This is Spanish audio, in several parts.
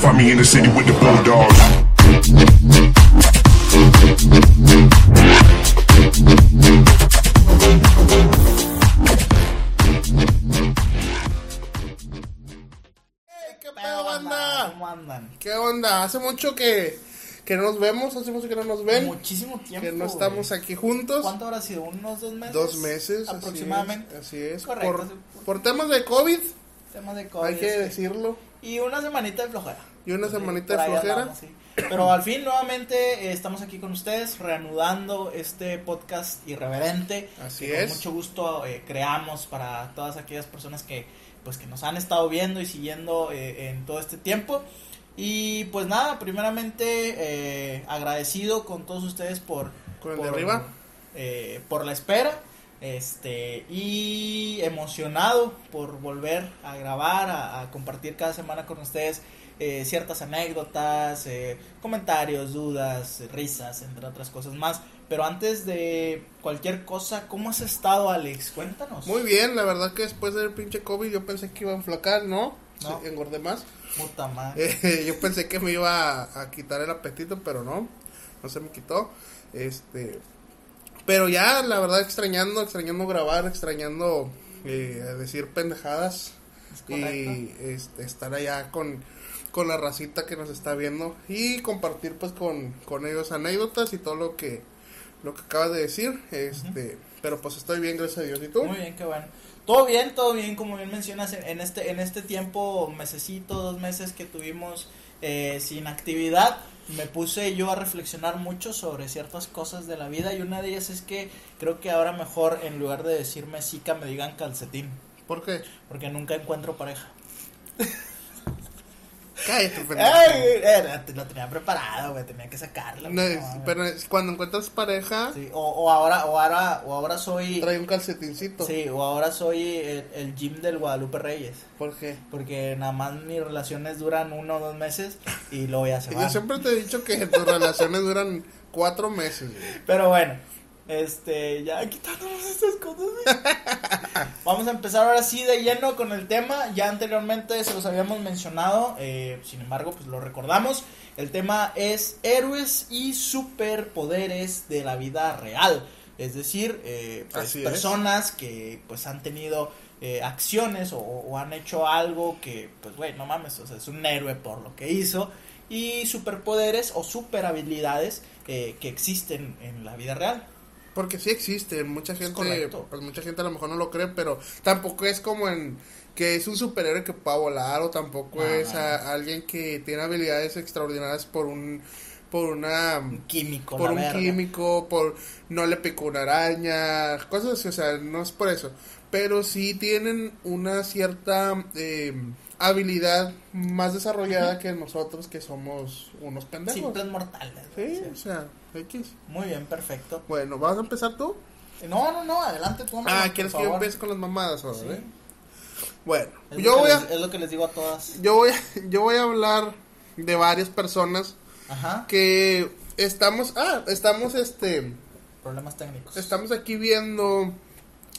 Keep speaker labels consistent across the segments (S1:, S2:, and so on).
S1: Find me in the city with the bulldogs.
S2: ¿Qué
S3: ¿Qué
S2: pedo, banda?
S3: ¿Cómo andan?
S2: ¿Qué onda? Hace mucho que, que no nos vemos, hace mucho que no nos ven,
S3: Muchísimo tiempo.
S2: que no
S3: güey.
S2: estamos aquí juntos.
S3: ¿Cuánto habrá sido? ¿Unos dos meses?
S2: Dos meses. así
S3: Aproximadamente.
S2: es, Así es.
S3: Correcto,
S2: Por, temas de COVID,
S3: Temas de COVID.
S2: hay que
S3: sí.
S2: decirlo.
S3: Y una semanita de flojera.
S2: Y una semanita de flojera.
S3: andamos, sí. Pero al fin, nuevamente, eh, estamos aquí con ustedes, reanudando este podcast irreverente.
S2: Así
S3: que
S2: es.
S3: Con mucho gusto eh, creamos para todas aquellas personas que, pues, que nos han estado viendo y siguiendo eh, en todo este tiempo. Y pues nada, primeramente eh, agradecido con todos ustedes por...
S2: Con el
S3: por,
S2: de arriba.
S3: por la espera. Este, y emocionado por volver a grabar, a, a compartir cada semana con ustedes eh, ciertas anécdotas, eh, comentarios, dudas, risas, entre otras cosas más. Pero antes de cualquier cosa, ¿cómo has estado, Alex? Cuéntanos.
S2: Muy bien, la verdad que después del pinche COVID yo pensé que iba a enflacar, ¿no?
S3: No.
S2: Sí, engordé más.
S3: Puta madre.
S2: Eh, yo pensé que me iba a, a quitar el apetito, pero no, no se me quitó. Este, pero ya, la verdad, extrañando, extrañando grabar, extrañando eh, decir pendejadas
S3: Es
S2: y este, estar allá con, con la racita que nos está viendo y compartir pues con, con ellos anécdotas y todo lo que lo que acabas de decir. Este, pero pues estoy bien, gracias a Dios. ¿Y tú?
S3: Muy bien, qué bueno. Todo bien, todo bien, como bien mencionas, en en este, en este tiempo, mesecito, dos meses que tuvimos eh, sin actividad, me puse yo a reflexionar mucho sobre ciertas cosas de la vida y una de ellas es que creo que ahora mejor en lugar de decirme sica me digan calcetín,
S2: ¿Por qué?
S3: porque nunca encuentro pareja.
S2: Cállate, pendejo.
S3: Ay, eh, lo tenía preparado, güey, tenía que sacarlo.
S2: No, es-
S3: no,
S2: pero es- cuando encuentras pareja,
S3: sí, o, o ahora, o ahora, o ahora soy,
S2: trae un calcetincito.
S3: sí, o ahora soy el, el gym del Guadalupe Reyes.
S2: ¿Por qué?
S3: Porque nada más mis relaciones duran uno o dos meses y luego ya se
S2: Yo
S3: van.
S2: siempre te he dicho que tus relaciones duran cuatro meses. güey.
S3: Pero bueno, este, ya quitándonos estas cosas. Vamos a empezar ahora sí de lleno con el tema. Ya anteriormente se los habíamos mencionado, eh, sin embargo, pues lo recordamos. El tema es héroes y superpoderes de la vida real. Es decir, eh, pues,
S2: es.
S3: personas que pues han tenido eh, acciones o, o han hecho algo que, pues, güey, no mames, o sea, es un héroe por lo que hizo. Y superpoderes o super habilidades eh, que existen en la vida real.
S2: Porque sí existen, mucha gente, pues mucha gente a lo mejor no lo cree, pero tampoco es como en que es un superhéroe que pueda volar o tampoco es a- alguien que tiene habilidades extraordinarias por un por una
S3: Un químico,
S2: por un
S3: verga.
S2: químico, por no le picó una araña, cosas así, o sea, no es por eso, pero sí tienen una cierta eh, habilidad más desarrollada que nosotros que somos unos pendejos.
S3: Simples mortales.
S2: Sí, o sea, X.
S3: Muy bien, perfecto.
S2: Bueno, ¿vas a empezar tú?
S3: No, no, no, adelante tú. hombre,
S2: Ah, ¿quieres que yo empiece con las mamadas ahora,
S3: Sí.
S2: eh? Bueno,
S3: Es
S2: yo voy
S3: les-
S2: a
S3: Es lo que les digo a todas.
S2: yo voy a, yo voy a hablar de varias personas
S3: Ajá.
S2: que estamos ah, estamos este
S3: Problemas técnicos.
S2: estamos aquí viendo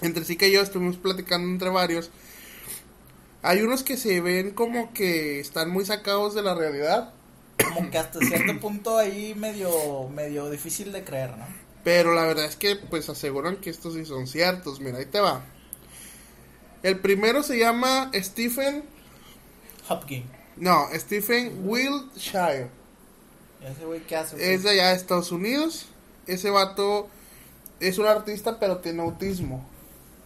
S2: entre sí que yo estuvimos platicando entre varios. Hay unos que se ven como que están muy sacados de la realidad,
S3: Como que hasta cierto punto ahí medio, medio difícil de creer, ¿no?
S2: pero la verdad es que pues aseguran que estos sí son ciertos. Mira, ahí te va. El primero se llama Stephen
S3: Hopkins.
S2: No, Stephen Wilshire.
S3: Ese güey, ¿qué hace?
S2: Es de allá de Estados Unidos. Ese vato es un artista, pero tiene autismo.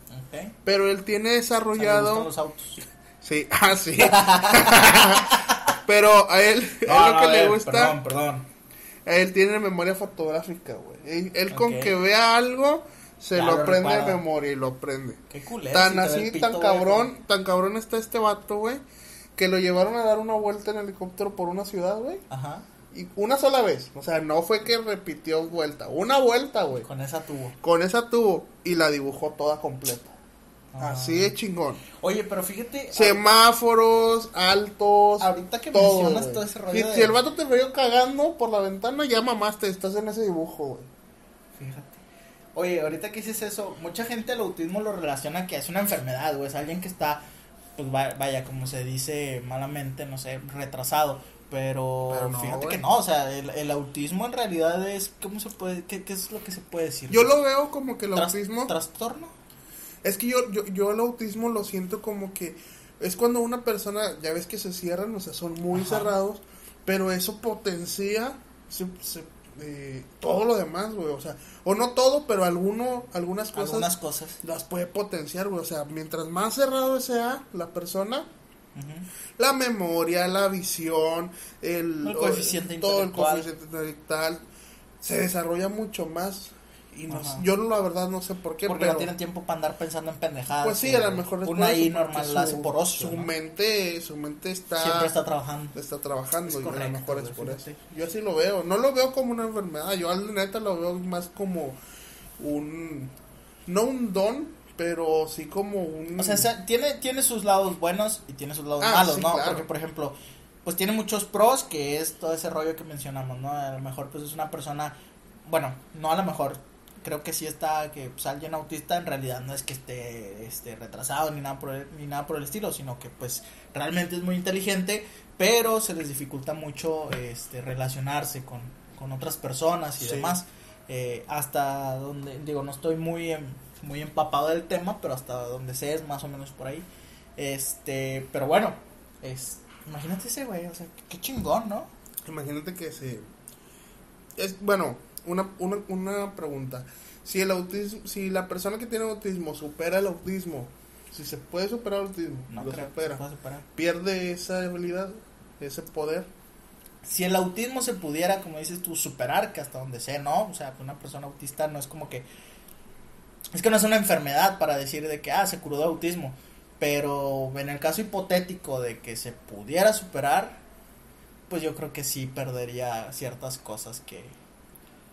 S3: Ok.
S2: Pero él tiene desarrollado.
S3: los autos.
S2: Sí, ah, sí. pero a él,
S3: No,
S2: lo
S3: no,
S2: que
S3: a
S2: le gusta.
S3: Perdón, perdón.
S2: Él tiene memoria fotográfica, güey. Él, él con que vea algo, se
S3: Ya
S2: lo
S3: lo
S2: aprende de memoria y lo aprende.
S3: Qué culero.
S2: Tan
S3: si
S2: así,
S3: pito,
S2: tan
S3: güey,
S2: cabrón, tan cabrón está este vato, güey. Que lo llevaron a dar una vuelta en helicóptero por una ciudad, güey.
S3: Ajá.
S2: Y una sola vez. O sea, no fue que repitió vuelta. Una vuelta, güey.
S3: Con esa tubo.
S2: Con esa tuvo y la dibujó toda completa.
S3: Ah.
S2: Así de chingón.
S3: Oye, pero fíjate.
S2: Semáforos, altos.
S3: Ahorita que
S2: todo,
S3: mencionas
S2: güey.
S3: todo ese rollo
S2: Si,
S3: de-
S2: si el vato te veo cagando por la ventana, ya mamaste, estás en ese dibujo, güey.
S3: Fíjate. Oye, ahorita que dices eso, mucha gente el autismo lo relaciona que es una enfermedad, güey. Es alguien que está pues va- vaya, como se dice malamente, no sé, retrasado. Pero,
S2: Pero no,
S3: fíjate
S2: güey.
S3: que no, o sea, el, el autismo en realidad es, ¿cómo se puede, qué, qué es lo que se puede decir?
S2: Yo lo veo como que el
S3: Tras-
S2: autismo...
S3: ¿Trastorno?
S2: Es que yo, yo, yo el autismo lo siento como que es cuando una persona, ya ves que se cierran, o sea, son muy
S3: Ajá.
S2: cerrados, pero eso potencia se- se- eh, todo lo demás, güey, o sea, o no todo, pero alguno, algunas cosas
S3: Algunas cosas.
S2: las puede potenciar, güey, o sea, mientras más cerrado sea la persona, la memoria, la visión, el,
S3: El coeficiente
S2: todo el coeficiente intelectual se desarrolla mucho más y no, yo la verdad no sé por qué,
S3: Porque
S2: pero
S3: no tienen tiempo para andar pensando en pendejadas.
S2: pues sí, a lo mejor es
S3: Una ahí normal la hace por ocio.
S2: Su
S3: ¿no?
S2: mente, su mente está
S3: Siempre está trabajando.
S2: está trabajando
S3: Es
S2: y a lo
S3: correcto,
S2: mejor es por eso. Yo así lo veo, no lo veo como una enfermedad, yo al neta lo veo más como un no un don, pero sí como un
S3: O sea, se- tiene, tiene sus lados buenos y tiene sus lados
S2: Ah,
S3: malos,
S2: sí,
S3: ¿no?
S2: claro.
S3: Porque, por ejemplo, pues tiene muchos pros, que es todo ese rollo que mencionamos, ¿no? A lo mejor, pues es una persona, bueno, no a lo mejor, creo que sí está, que pues alguien autista en realidad no es que esté este, retrasado ni nada, por el, ni nada por el estilo, sino que pues realmente es muy inteligente, pero se les dificulta mucho este, relacionarse con, con otras personas y
S2: Sí.
S3: demás. Eh, hasta donde, digo, no estoy muy, em- muy empapado del tema, pero hasta donde sé es más o menos por ahí. Este, pero bueno, es, imagínate ese güey, o sea, qué chingón, ¿no?
S2: Imagínate que se es bueno, una, una, una pregunta. Si el autismo, si la persona que tiene autismo supera el autismo, si se puede superar el autismo,
S3: No
S2: lo supera,
S3: superar.
S2: pierde esa habilidad, ese poder.
S3: Si el autismo se pudiera, como dices tú, superar, que hasta donde sé, ¿no? O sea, una persona autista no es como que... Es que no es una enfermedad para decir de que, ah, se curó de autismo. Pero en el caso hipotético de que se pudiera superar, pues yo creo que sí perdería ciertas cosas que,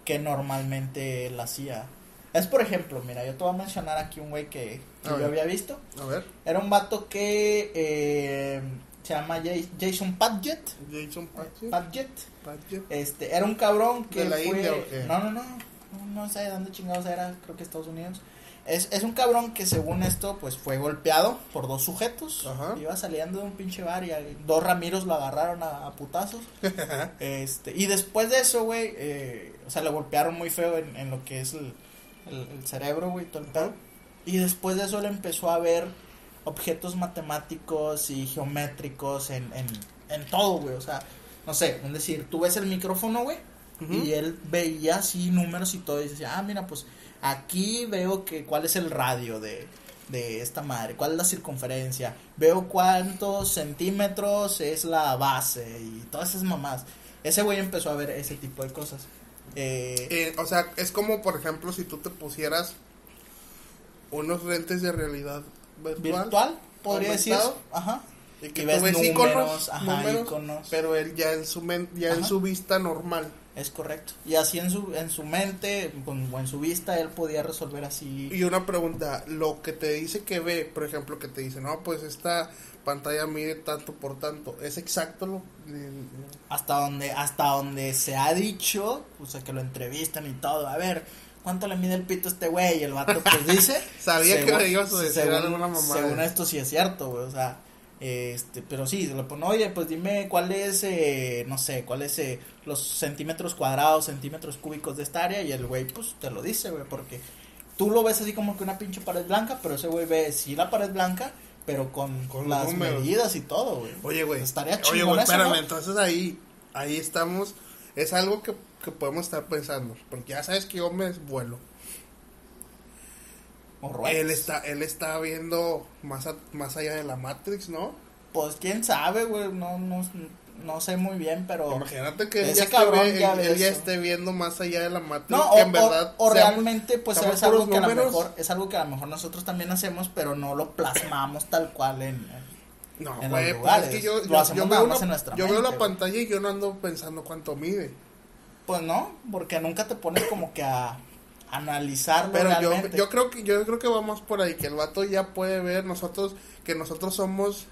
S3: que normalmente él hacía. Es por ejemplo, mira, yo te voy a mencionar aquí un güey que, yo
S2: ver.
S3: había visto.
S2: A ver,
S3: Era un vato que eh, se llama Jason Padgett.
S2: Jason
S3: Padgett.
S2: Pache.
S3: Este, era un cabrón que
S2: ¿De la
S3: fue...
S2: India o qué?
S3: No, no, no, no, no sé de dónde chingados era, creo que Estados Unidos. Es, es un cabrón que según esto, pues fue golpeado por dos sujetos.
S2: Ajá.
S3: Iba saliendo de un pinche bar y dos Ramiros lo agarraron a, a putazos. este, y después de eso, güey, eh, o sea, le golpearon muy feo en, en lo que es el, el- el cerebro, güey, todo el pedo. Y después de eso le empezó a ver objetos matemáticos y geométricos en, en, en todo, güey. O sea, no sé, es decir, tú ves el micrófono, güey,
S2: Ujú.
S3: y él veía así números y todo, y decía, ah, mira, pues aquí veo que cuál es el radio de, de esta madre, cuál es la circunferencia, veo cuántos centímetros es la base y todas esas mamás. Ese güey empezó a ver ese tipo de cosas. Eh,
S2: Eh, o sea, es como por ejemplo si tú te pusieras unos lentes de realidad virtual,
S3: virtual, podría decir. Ajá.
S2: y que
S3: y
S2: tú
S3: ves
S2: ves
S3: números,
S2: iconos,
S3: ajá,
S2: números,
S3: iconos.
S2: pero él ya en su men- ya en su vista normal.
S3: Es correcto. Y así en su, en su mente o en su vista él podía resolver así.
S2: Y una pregunta, lo que te dice que ve, por ejemplo, que te dice, no, pues esta pantalla mide tanto por tanto, es exacto lo
S3: hasta donde hasta donde se ha dicho, o sea, que lo entrevistan y todo, a ver, ¿cuánto le mide el pito a este güey? Y el vato pues dice,
S2: Sabía que me ibas a decir
S3: según, según esto sí es cierto, güey, o sea, este, pero sí, se le pone, oye, pues dime cuál es, eh, no sé, cuál es eh, los centímetros cuadrados, centímetros cúbicos de esta área, y el güey, pues, te lo dice, güey, porque tú lo ves así como que una pinche pared blanca, pero ese güey ve sí la pared blanca, pero con,
S2: Con
S3: las
S2: números.
S3: medidas y todo, güey.
S2: Oye, güey.
S3: Estaría
S2: Oye,
S3: chingón
S2: güey, espérame,
S3: ¿no?
S2: entonces ahí ahí estamos es algo que, que podemos estar pensando, porque ya sabes que yo me vuelo. Él está él está viendo más a- más allá de la Matrix, ¿no?
S3: Pues quién sabe, güey, no, no, no sé muy bien, pero...
S2: Imagínate que él
S3: ese
S2: ya, esté,
S3: cabrón
S2: ve-
S3: ya
S2: él- él ya esté viendo más allá de la Matrix,
S3: No,
S2: que
S3: o,
S2: en verdad
S3: o- o
S2: seamos-
S3: realmente pues es algo que a lo mejor es algo que a lo mejor nosotros también hacemos, pero no lo plasmamos tal cual en, en-
S2: No, güey, pues es que yo, yo, yo veo, una- yo veo
S3: mente,
S2: la
S3: güey.
S2: pantalla y yo no ando pensando cuánto mide.
S3: pues no, porque nunca te pones como que a analizarlo
S2: Pero yo,
S3: realmente.
S2: yo creo que yo creo que vamos por ahí que el vato ya puede ver nosotros que nosotros somos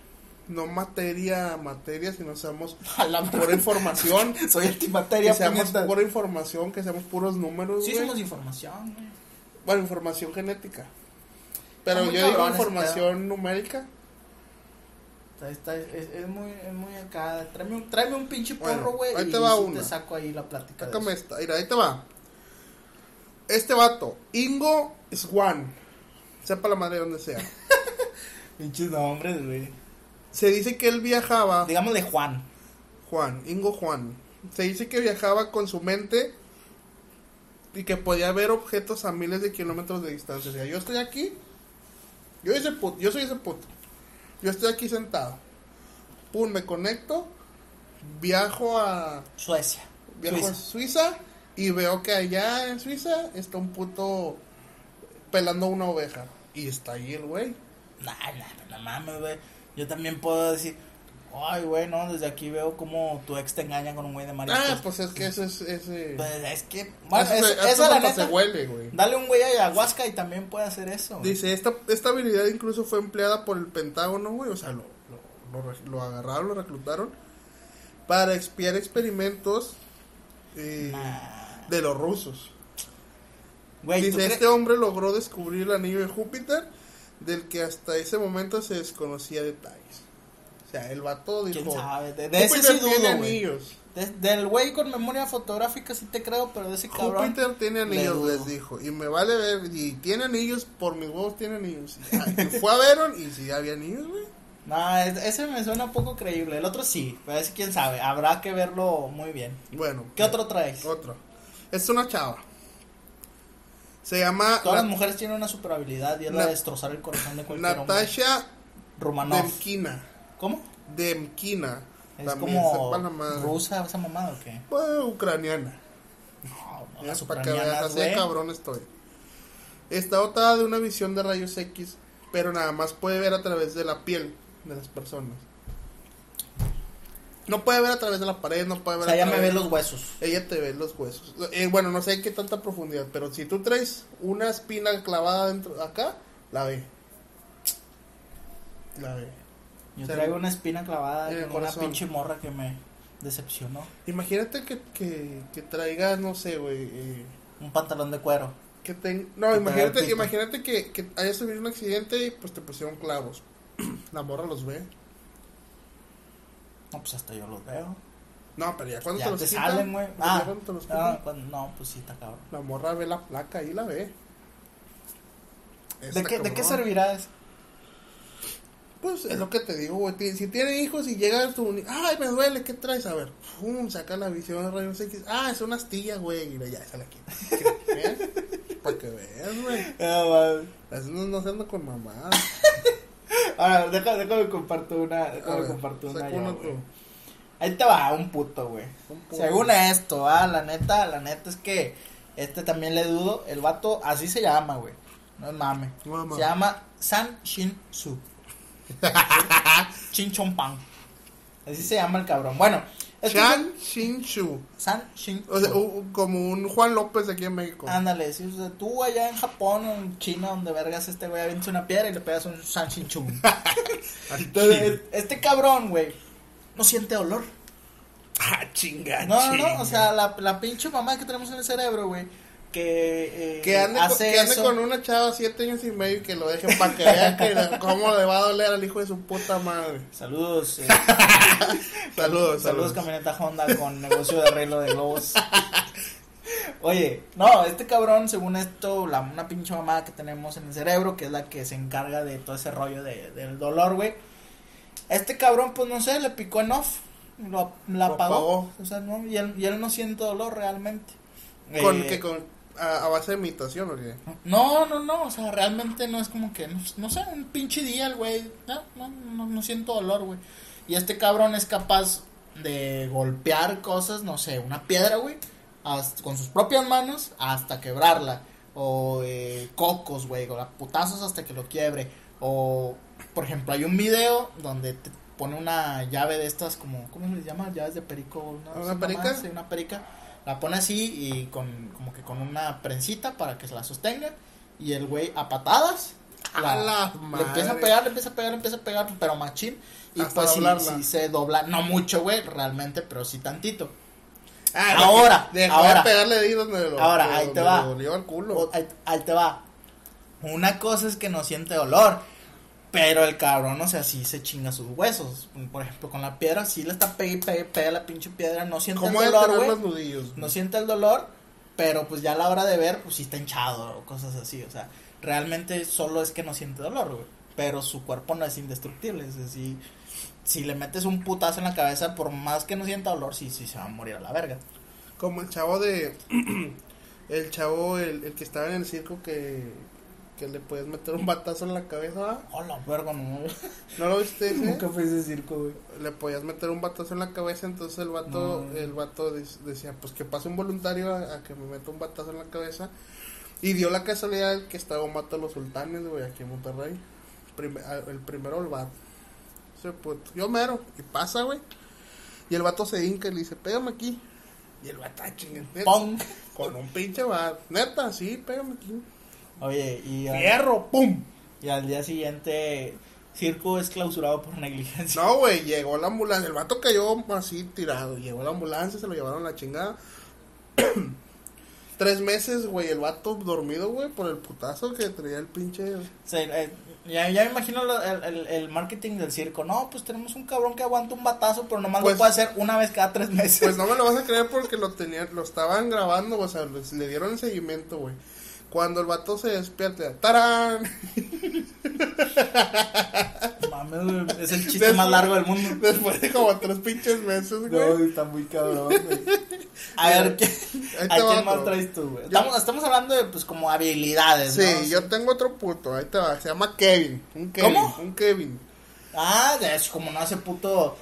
S2: no materia materia sino somos
S3: A la
S2: pura información
S3: soy antimateria,
S2: que seamos
S3: puñetas.
S2: pura información que seamos puros números
S3: Sí
S2: güey.
S3: somos información, güey.
S2: bueno información genética pero yo digo información numérica
S3: Está, es, es muy, es muy acá. Tráeme un, tráeme un pinche
S2: Bueno,
S3: porro, güey.
S2: ahí
S3: y
S2: te va una.
S3: te saco ahí la plática. de
S2: Sácame
S3: eso.
S2: esta. Mira, ahí te va. Este vato, Ingo Swan. Sepa la madre donde sea.
S3: Pinches nombres, güey.
S2: Se dice que él viajaba.
S3: Digámosle Juan.
S2: Juan, Ingo Juan. Se dice que viajaba con su mente y que podía ver objetos a miles de kilómetros de distancia. O sea, yo estoy aquí, yo, ese puto, yo soy ese puto. Yo estoy aquí sentado. Pum, me conecto, viajo a,
S3: Suecia.
S2: viajo a
S3: Suiza.
S2: Y veo que allá en Suiza está un puto pelando una oveja. Y está ahí el güey.
S3: Nah, nah, no mames, güey. Yo también puedo decir, ay, güey, no, desde aquí veo como tu ex te engaña con un güey de mariscos.
S2: Ah, pues es que eso es... Ese,
S3: Pues es que, bueno,
S2: eso
S3: es-
S2: eso
S3: esa la neta,
S2: se huele, güey.
S3: dale un güey a ayahuasca y también puede hacer eso. güey.
S2: Dice, esta, esta habilidad incluso fue empleada por el Pentágono, güey. O sea, lo, lo, lo lo agarraron, lo reclutaron para expiar experimentos eh,
S3: Nah.
S2: De los rusos.
S3: Güey, ¿tú
S2: Dice, este hombre logró descubrir el anillo de Júpiter, del que hasta ese momento se desconocía detalles. O sea, el vato dijo,
S3: ¿Quién sabe? De, de ese sí
S2: tiene
S3: dudo, güey.
S2: anillos.
S3: De- del güey con memoria fotográfica sí te creo, pero de ese cabrón.
S2: Júpiter tiene anillos, les dijo. Y me vale ver, y tiene anillos, por mis huevos tiene anillos. Y, fue a verlo y si había anillos, güey.
S3: No, es- ese me suena poco creíble. El otro sí, pero ese quién sabe. Habrá que verlo muy bien.
S2: Bueno.
S3: ¿Qué otro traes?
S2: Otro. Es una chava. Se llama
S3: Todas las mujeres tienen una super habilidad y es la de destrozar el corazón de cualquier hombre.
S2: Natasha
S3: Romanov.
S2: Demkina.
S3: ¿Cómo?
S2: Demkina.
S3: Es
S2: También,
S3: como rusa esa mamada o qué?
S2: Pues, ucraniana.
S3: No, no, las
S2: para que veas, así de cabrón estoy. Está dotada de una visión de rayos X, pero nada más puede ver a través de la piel de las personas. No puede ver a través de la pared, no puede
S3: O
S2: ver
S3: sea,
S2: a
S3: ya me ve los huesos.
S2: Ella te ve los huesos. Eh, bueno, no sé en qué tanta profundidad, pero si tú traes una espina clavada dentro acá, la ve. La ve.
S3: Yo
S2: O sea,
S3: traigo una espina clavada con una pinche morra que me decepcionó.
S2: Imagínate que, que, que traigas, no sé, güey. eh,
S3: Un pantalón de cuero.
S2: que ten... No,
S3: Que te
S2: imagínate, imagínate que, que hayas sufrido un accidente y pues te pusieron clavos. La morra los ve.
S3: No, pues hasta yo los veo.
S2: No, pero ya cuando
S3: Ya
S2: te los
S3: te
S2: quitan,
S3: salen, güey. Ah,
S2: te los
S3: ah,
S2: quitan,
S3: cuando- no, pues sí, está cabrón.
S2: la morra ve la placa y la ve.
S3: ¿De qué, ¿De qué servirá eso?
S2: Pues es lo que te digo, güey. Si tiene hijos y llega a tu. Ay, me duele, ¿qué traes? A ver, pum, saca la visión de rayos X. Ah, es una astilla, güey. Y ya se la quita. Para que veas, güey. Así no, no se anda con mamadas.
S3: Ahora, déjame, déjame comparto una. Déjame
S2: ver,
S3: comparto una.
S2: uno
S3: güey.
S2: tú.
S3: Ahí te va, un puto, güey.
S2: Un puto.
S3: Según esto, ah, la neta, la neta es que este también le dudo. El vato, así se llama, güey. No es mame.
S2: No.
S3: Se llama San Shin Su. Chin. Así se llama el cabrón. Bueno, es
S2: Chan Shin Chu.
S3: San Shin
S2: O sea, como un Juan López de aquí en México.
S3: Ándale, si o sea, tú allá en Japón o en China, donde vergas este güey avienta una piedra y le pegas un San Shin Chu. Entonces, este cabrón, güey, no siente dolor.
S2: Ah, chinga.
S3: No, no, no, o sea, la, la pinche mamá que tenemos en el cerebro, güey, que, eh,
S2: Que ande, con,
S3: hace
S2: que ande
S3: eso.
S2: con una chava siete años y medio y que lo dejen para que vean que cómo le va a doler al hijo de su puta madre.
S3: Saludos, eh,
S2: Saludos,
S3: saludos,
S2: saludos.
S3: camioneta Honda con negocio de arreglo de globos. Oye, no, este cabrón, según esto, la, una pinche mamá que tenemos en el cerebro, que es la que se encarga de todo ese rollo de, del dolor, güey. Este cabrón, pues no sé, le picó en off, lo, la
S2: Lo
S3: apagó.
S2: apagó.
S3: O sea, no, y él, y él no siente dolor realmente.
S2: Con,
S3: Eh,
S2: que con, a, a base de imitación, ¿o qué?
S3: No, no, no, o sea, realmente no es como que, no, no sé, un pinche día el güey, no, no, no, no siento dolor, güey. Y este cabrón es capaz de golpear cosas, no sé, una piedra, güey, hasta- con sus propias manos hasta quebrarla. O eh, cocos, güey, o putazos hasta que lo quiebre. O, por ejemplo, hay un video donde te pone una llave de estas, como, ¿cómo se les llama? Llaves de perico. ¿no?
S2: ¿Una perica?
S3: sí, una perica. La pone así y con, como que con una prensita para que se la sostenga. Y el güey a patadas.
S2: La
S3: le empieza a pegar, le empieza a pegar, le empieza a pegar, pero machín. Y
S2: Hasta
S3: pues sí, se dobla, no mucho, güey, realmente, pero sí tantito.
S2: Ah,
S3: Ahora,
S2: Dejó
S3: ahora.
S2: de pegarle ahí donde lo,
S3: Ahora,
S2: donde
S3: ahí te va.
S2: dolió el culo.
S3: O- ahí, ahí te va. Una cosa es que no siente dolor. Pero el cabrón, o sea, sí se chinga sus huesos. Por ejemplo, con la piedra, sí le está pegue, pegue, pegue la pinche piedra. No siente el
S2: ¿Cómo es
S3: dolor, güey. No siente el dolor, pero pues ya a la hora de ver, pues sí está hinchado o cosas así. O sea, realmente solo es que no siente dolor, güey. Pero su cuerpo no es indestructible. Es decir, si le metes un putazo en la cabeza, por más que no sienta dolor, sí, sí se va a morir a la verga.
S2: Como el chavo de. el chavo, el, el que estaba en el circo que. Que le puedes meter un batazo en la cabeza.
S3: Hola, verga, no.
S2: ¿No lo viste?
S3: Nunca fue ese circo, güey.
S2: Le podías meter un batazo en la cabeza. Entonces el vato,
S3: No.
S2: el vato dec- decía: Pues que pase un voluntario a, a que me meta un batazo en la cabeza. Y dio la casualidad que estaba un vato de los sultanes, güey, aquí en Monterrey. El primero, el vato. Puto. Yo mero. Y pasa, güey. Y el vato se hinca y le dice: Pégame aquí. Y el vato, ah,
S3: Pong.
S2: Con un pinche bar. Neta, sí, pégame aquí.
S3: Oye, y al,
S2: Fierro, pum.
S3: y al día siguiente, circo es clausurado por negligencia.
S2: No, güey, llegó la ambulancia. El vato cayó así tirado. Llegó la ambulancia, se lo llevaron a la chingada. Tres meses, güey, el vato dormido, güey, por el putazo que traía el pinche.
S3: Sea, eh, ya, ya me imagino lo- el, el- el marketing del circo. No, pues tenemos un cabrón que aguanta un batazo, pero nomás
S2: Pues-
S3: lo puede hacer una vez cada tres meses.
S2: Pues no me lo vas a creer porque lo tenían, lo estaban grabando, o sea, les- le dieron el seguimiento, güey. Cuando el vato se despierta, ¡tarán!
S3: Mames, güey, es el chiste
S2: Después-
S3: más largo del mundo.
S2: Después de como tres pinches meses, güey.
S3: está muy cabrón, güey. A ver, ¿qué,
S2: Ahí
S3: ¿a quién más traes tú, güey? Estamos, estamos hablando de, pues, como habilidades,
S2: Sí,
S3: ¿no?
S2: yo tengo otro puto, ahí te va, se llama Kevin. Un Kevin,
S3: ¿Cómo?
S2: un Kevin.
S3: Ah, de eso, como no hace puto...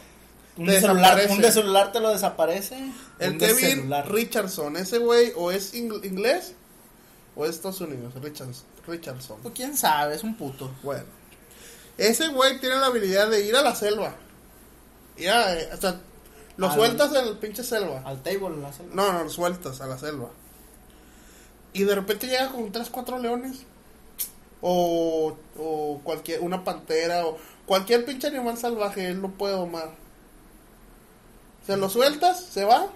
S3: Un
S2: Te
S3: celular, un de celular te lo desaparece.
S2: El
S3: de
S2: Kevin. Richardson, ese güey o es ing- inglés o es Estados Unidos, Richards- Richardson.
S3: Pues quién sabe, es un puto.
S2: Bueno, ese güey tiene la habilidad de ir a la selva. Ir a, eh, o sea, lo
S3: Al-
S2: sueltas en el pinche selva.
S3: Al table, la selva.
S2: No, no, lo sueltas a la selva. Y de repente llega con tres, cuatro leones. O, o cualquier, una pantera o cualquier pinche animal salvaje, él lo puede domar. Se lo sueltas, se va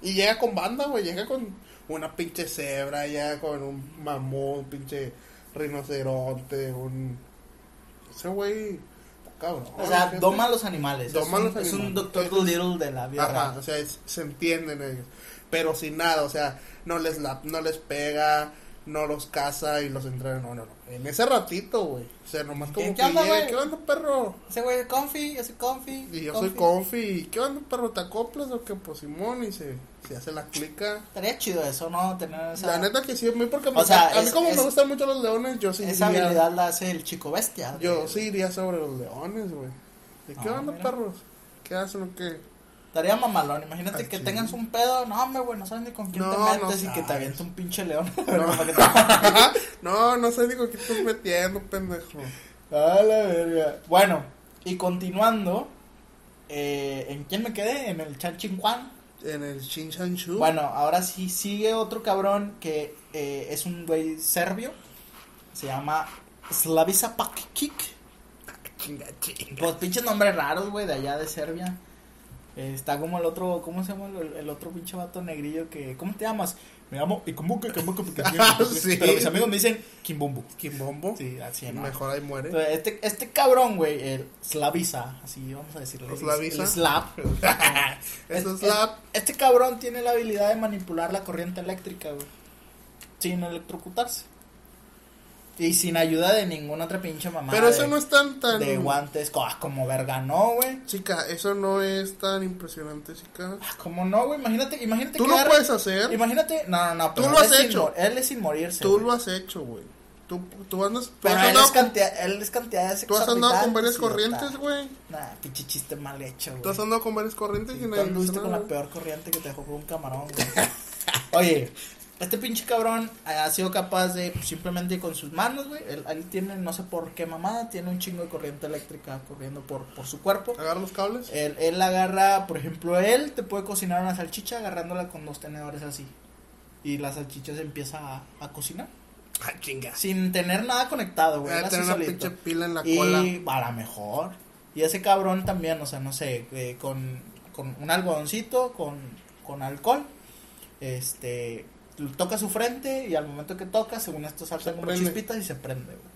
S2: y llega con banda, güey. Llega con una pinche cebra, ya con un mamón, un pinche rinoceronte, un. Ese güey. Cabrón.
S3: O sea,
S2: gente.
S3: doma a los animales.
S2: Doma
S3: es un,
S2: los
S3: Es un
S2: animales.
S3: Doctor Dolittle de la vida
S2: Ajá,
S3: real.
S2: o sea, es- se entienden ellos. Pero sin nada, o sea, no les la, no les pega, no los caza y los entrena. No, no, no. En ese ratito, güey. O sea, nomás como
S3: ¿Qué-
S2: que
S3: onda?
S2: ¿qué onda, perro?
S3: Ese güey es comfy, yo soy comfy.
S2: Y yo soy confi, ¿y qué onda, perro? ¿Te acoplas o qué? Pues Simón, y se, se hace la clica.
S3: Estaría chido eso, ¿no? Tener esa,
S2: La neta que sí, a mí porque me,
S3: sea,
S2: a mí
S3: es-
S2: como
S3: es-
S2: me gustan mucho los leones, yo sí
S3: esa
S2: iría,
S3: habilidad la hace el chico bestia.
S2: yo sí iría sobre los leones, güey. ¿Y qué
S3: Ah,
S2: onda,
S3: mira.
S2: perros? ¿Qué hacen o qué?
S3: Estaría mamalón. Imagínate
S2: Ay,
S3: que
S2: sí.
S3: tengas un pedo. No, hombre, güey, no sabes ni con quién
S2: No,
S3: te
S2: no
S3: metes y que te avienta un pinche león.
S2: No. No, no sé ni con qué estás metiendo, pendejo.
S3: A la verga. Bueno, y continuando, eh, ¿en quién me quedé? En el Chan Chin Juan.
S2: En el Shin Chan Chu.
S3: Bueno, ahora sí sigue otro cabrón que eh, es un güey serbio. Se llama Slavica Pakic.
S2: Chinga, chinga.
S3: Pues pinches nombres raros, güey, de allá de Serbia. Está como el otro, ¿cómo se llama el, el otro pinche vato negrillo que... ¿Cómo te llamas? Me llamo Ikumbuka, Ikumbuka,
S2: Ah, sí.
S3: Pero mis amigos me dicen Kimbumbu.
S2: Kimbombo.
S3: Sí, así, ¿no?
S2: Mejor ahí muere.
S3: Entonces, Este, este cabrón, güey, el Slaviza, así vamos a decirle.
S2: Slaviza.
S3: El.
S2: Eso es
S3: Este-
S2: la.
S3: Este cabrón tiene la habilidad de manipular la corriente eléctrica, güey. Sin electrocutarse. Y sin ayuda de ninguna otra pinche mamá.
S2: Pero eso
S3: de,
S2: no es tan tan.
S3: De guantes, ah, como verga, no, güey.
S2: Chica, eso no es tan impresionante, chica.
S3: Ah, Como no, güey, imagínate, imagínate
S2: Tú
S3: que
S2: lo puedes hacer.
S3: Imagínate, no, no, no,
S2: Tú
S3: pero
S2: lo
S3: él
S2: has
S3: sin
S2: hecho.
S3: él es sin morirse.
S2: Tú lo has hecho, güey. Tú, tú andas. Tú
S3: Pero
S2: has
S3: él es, cantidad, él es cantidades
S2: tú has andado con varias corrientes, güey.
S3: Nah, pinche chiste mal hecho, güey.
S2: Tú has andado con varias corrientes y
S3: Tú
S2: nadie
S3: anduviste
S2: dice
S3: con la peor corriente que te dejó con un camarón, güey. Oye, este pinche cabrón ha sido capaz de pues, simplemente con sus manos, güey. Él, él tiene, no sé por qué mamada, tiene un chingo de corriente eléctrica corriendo por, por su cuerpo.
S2: Agarra los cables.
S3: Él, él agarra, por ejemplo, él te puede cocinar una salchicha agarrándola con dos tenedores así. Y la salchicha se empieza a, a cocinar.
S2: Ah, chinga.
S3: Sin tener nada conectado, güey.
S2: Tener una pinche pila en la
S3: y
S2: cola.
S3: a lo mejor. Y ese cabrón también, o sea, no sé, eh, con, con un algodoncito, con, con alcohol, este, toca su frente y al momento que toca, según esto saltan
S2: Se
S3: como
S2: prende.
S3: chispitas y se prende, güey.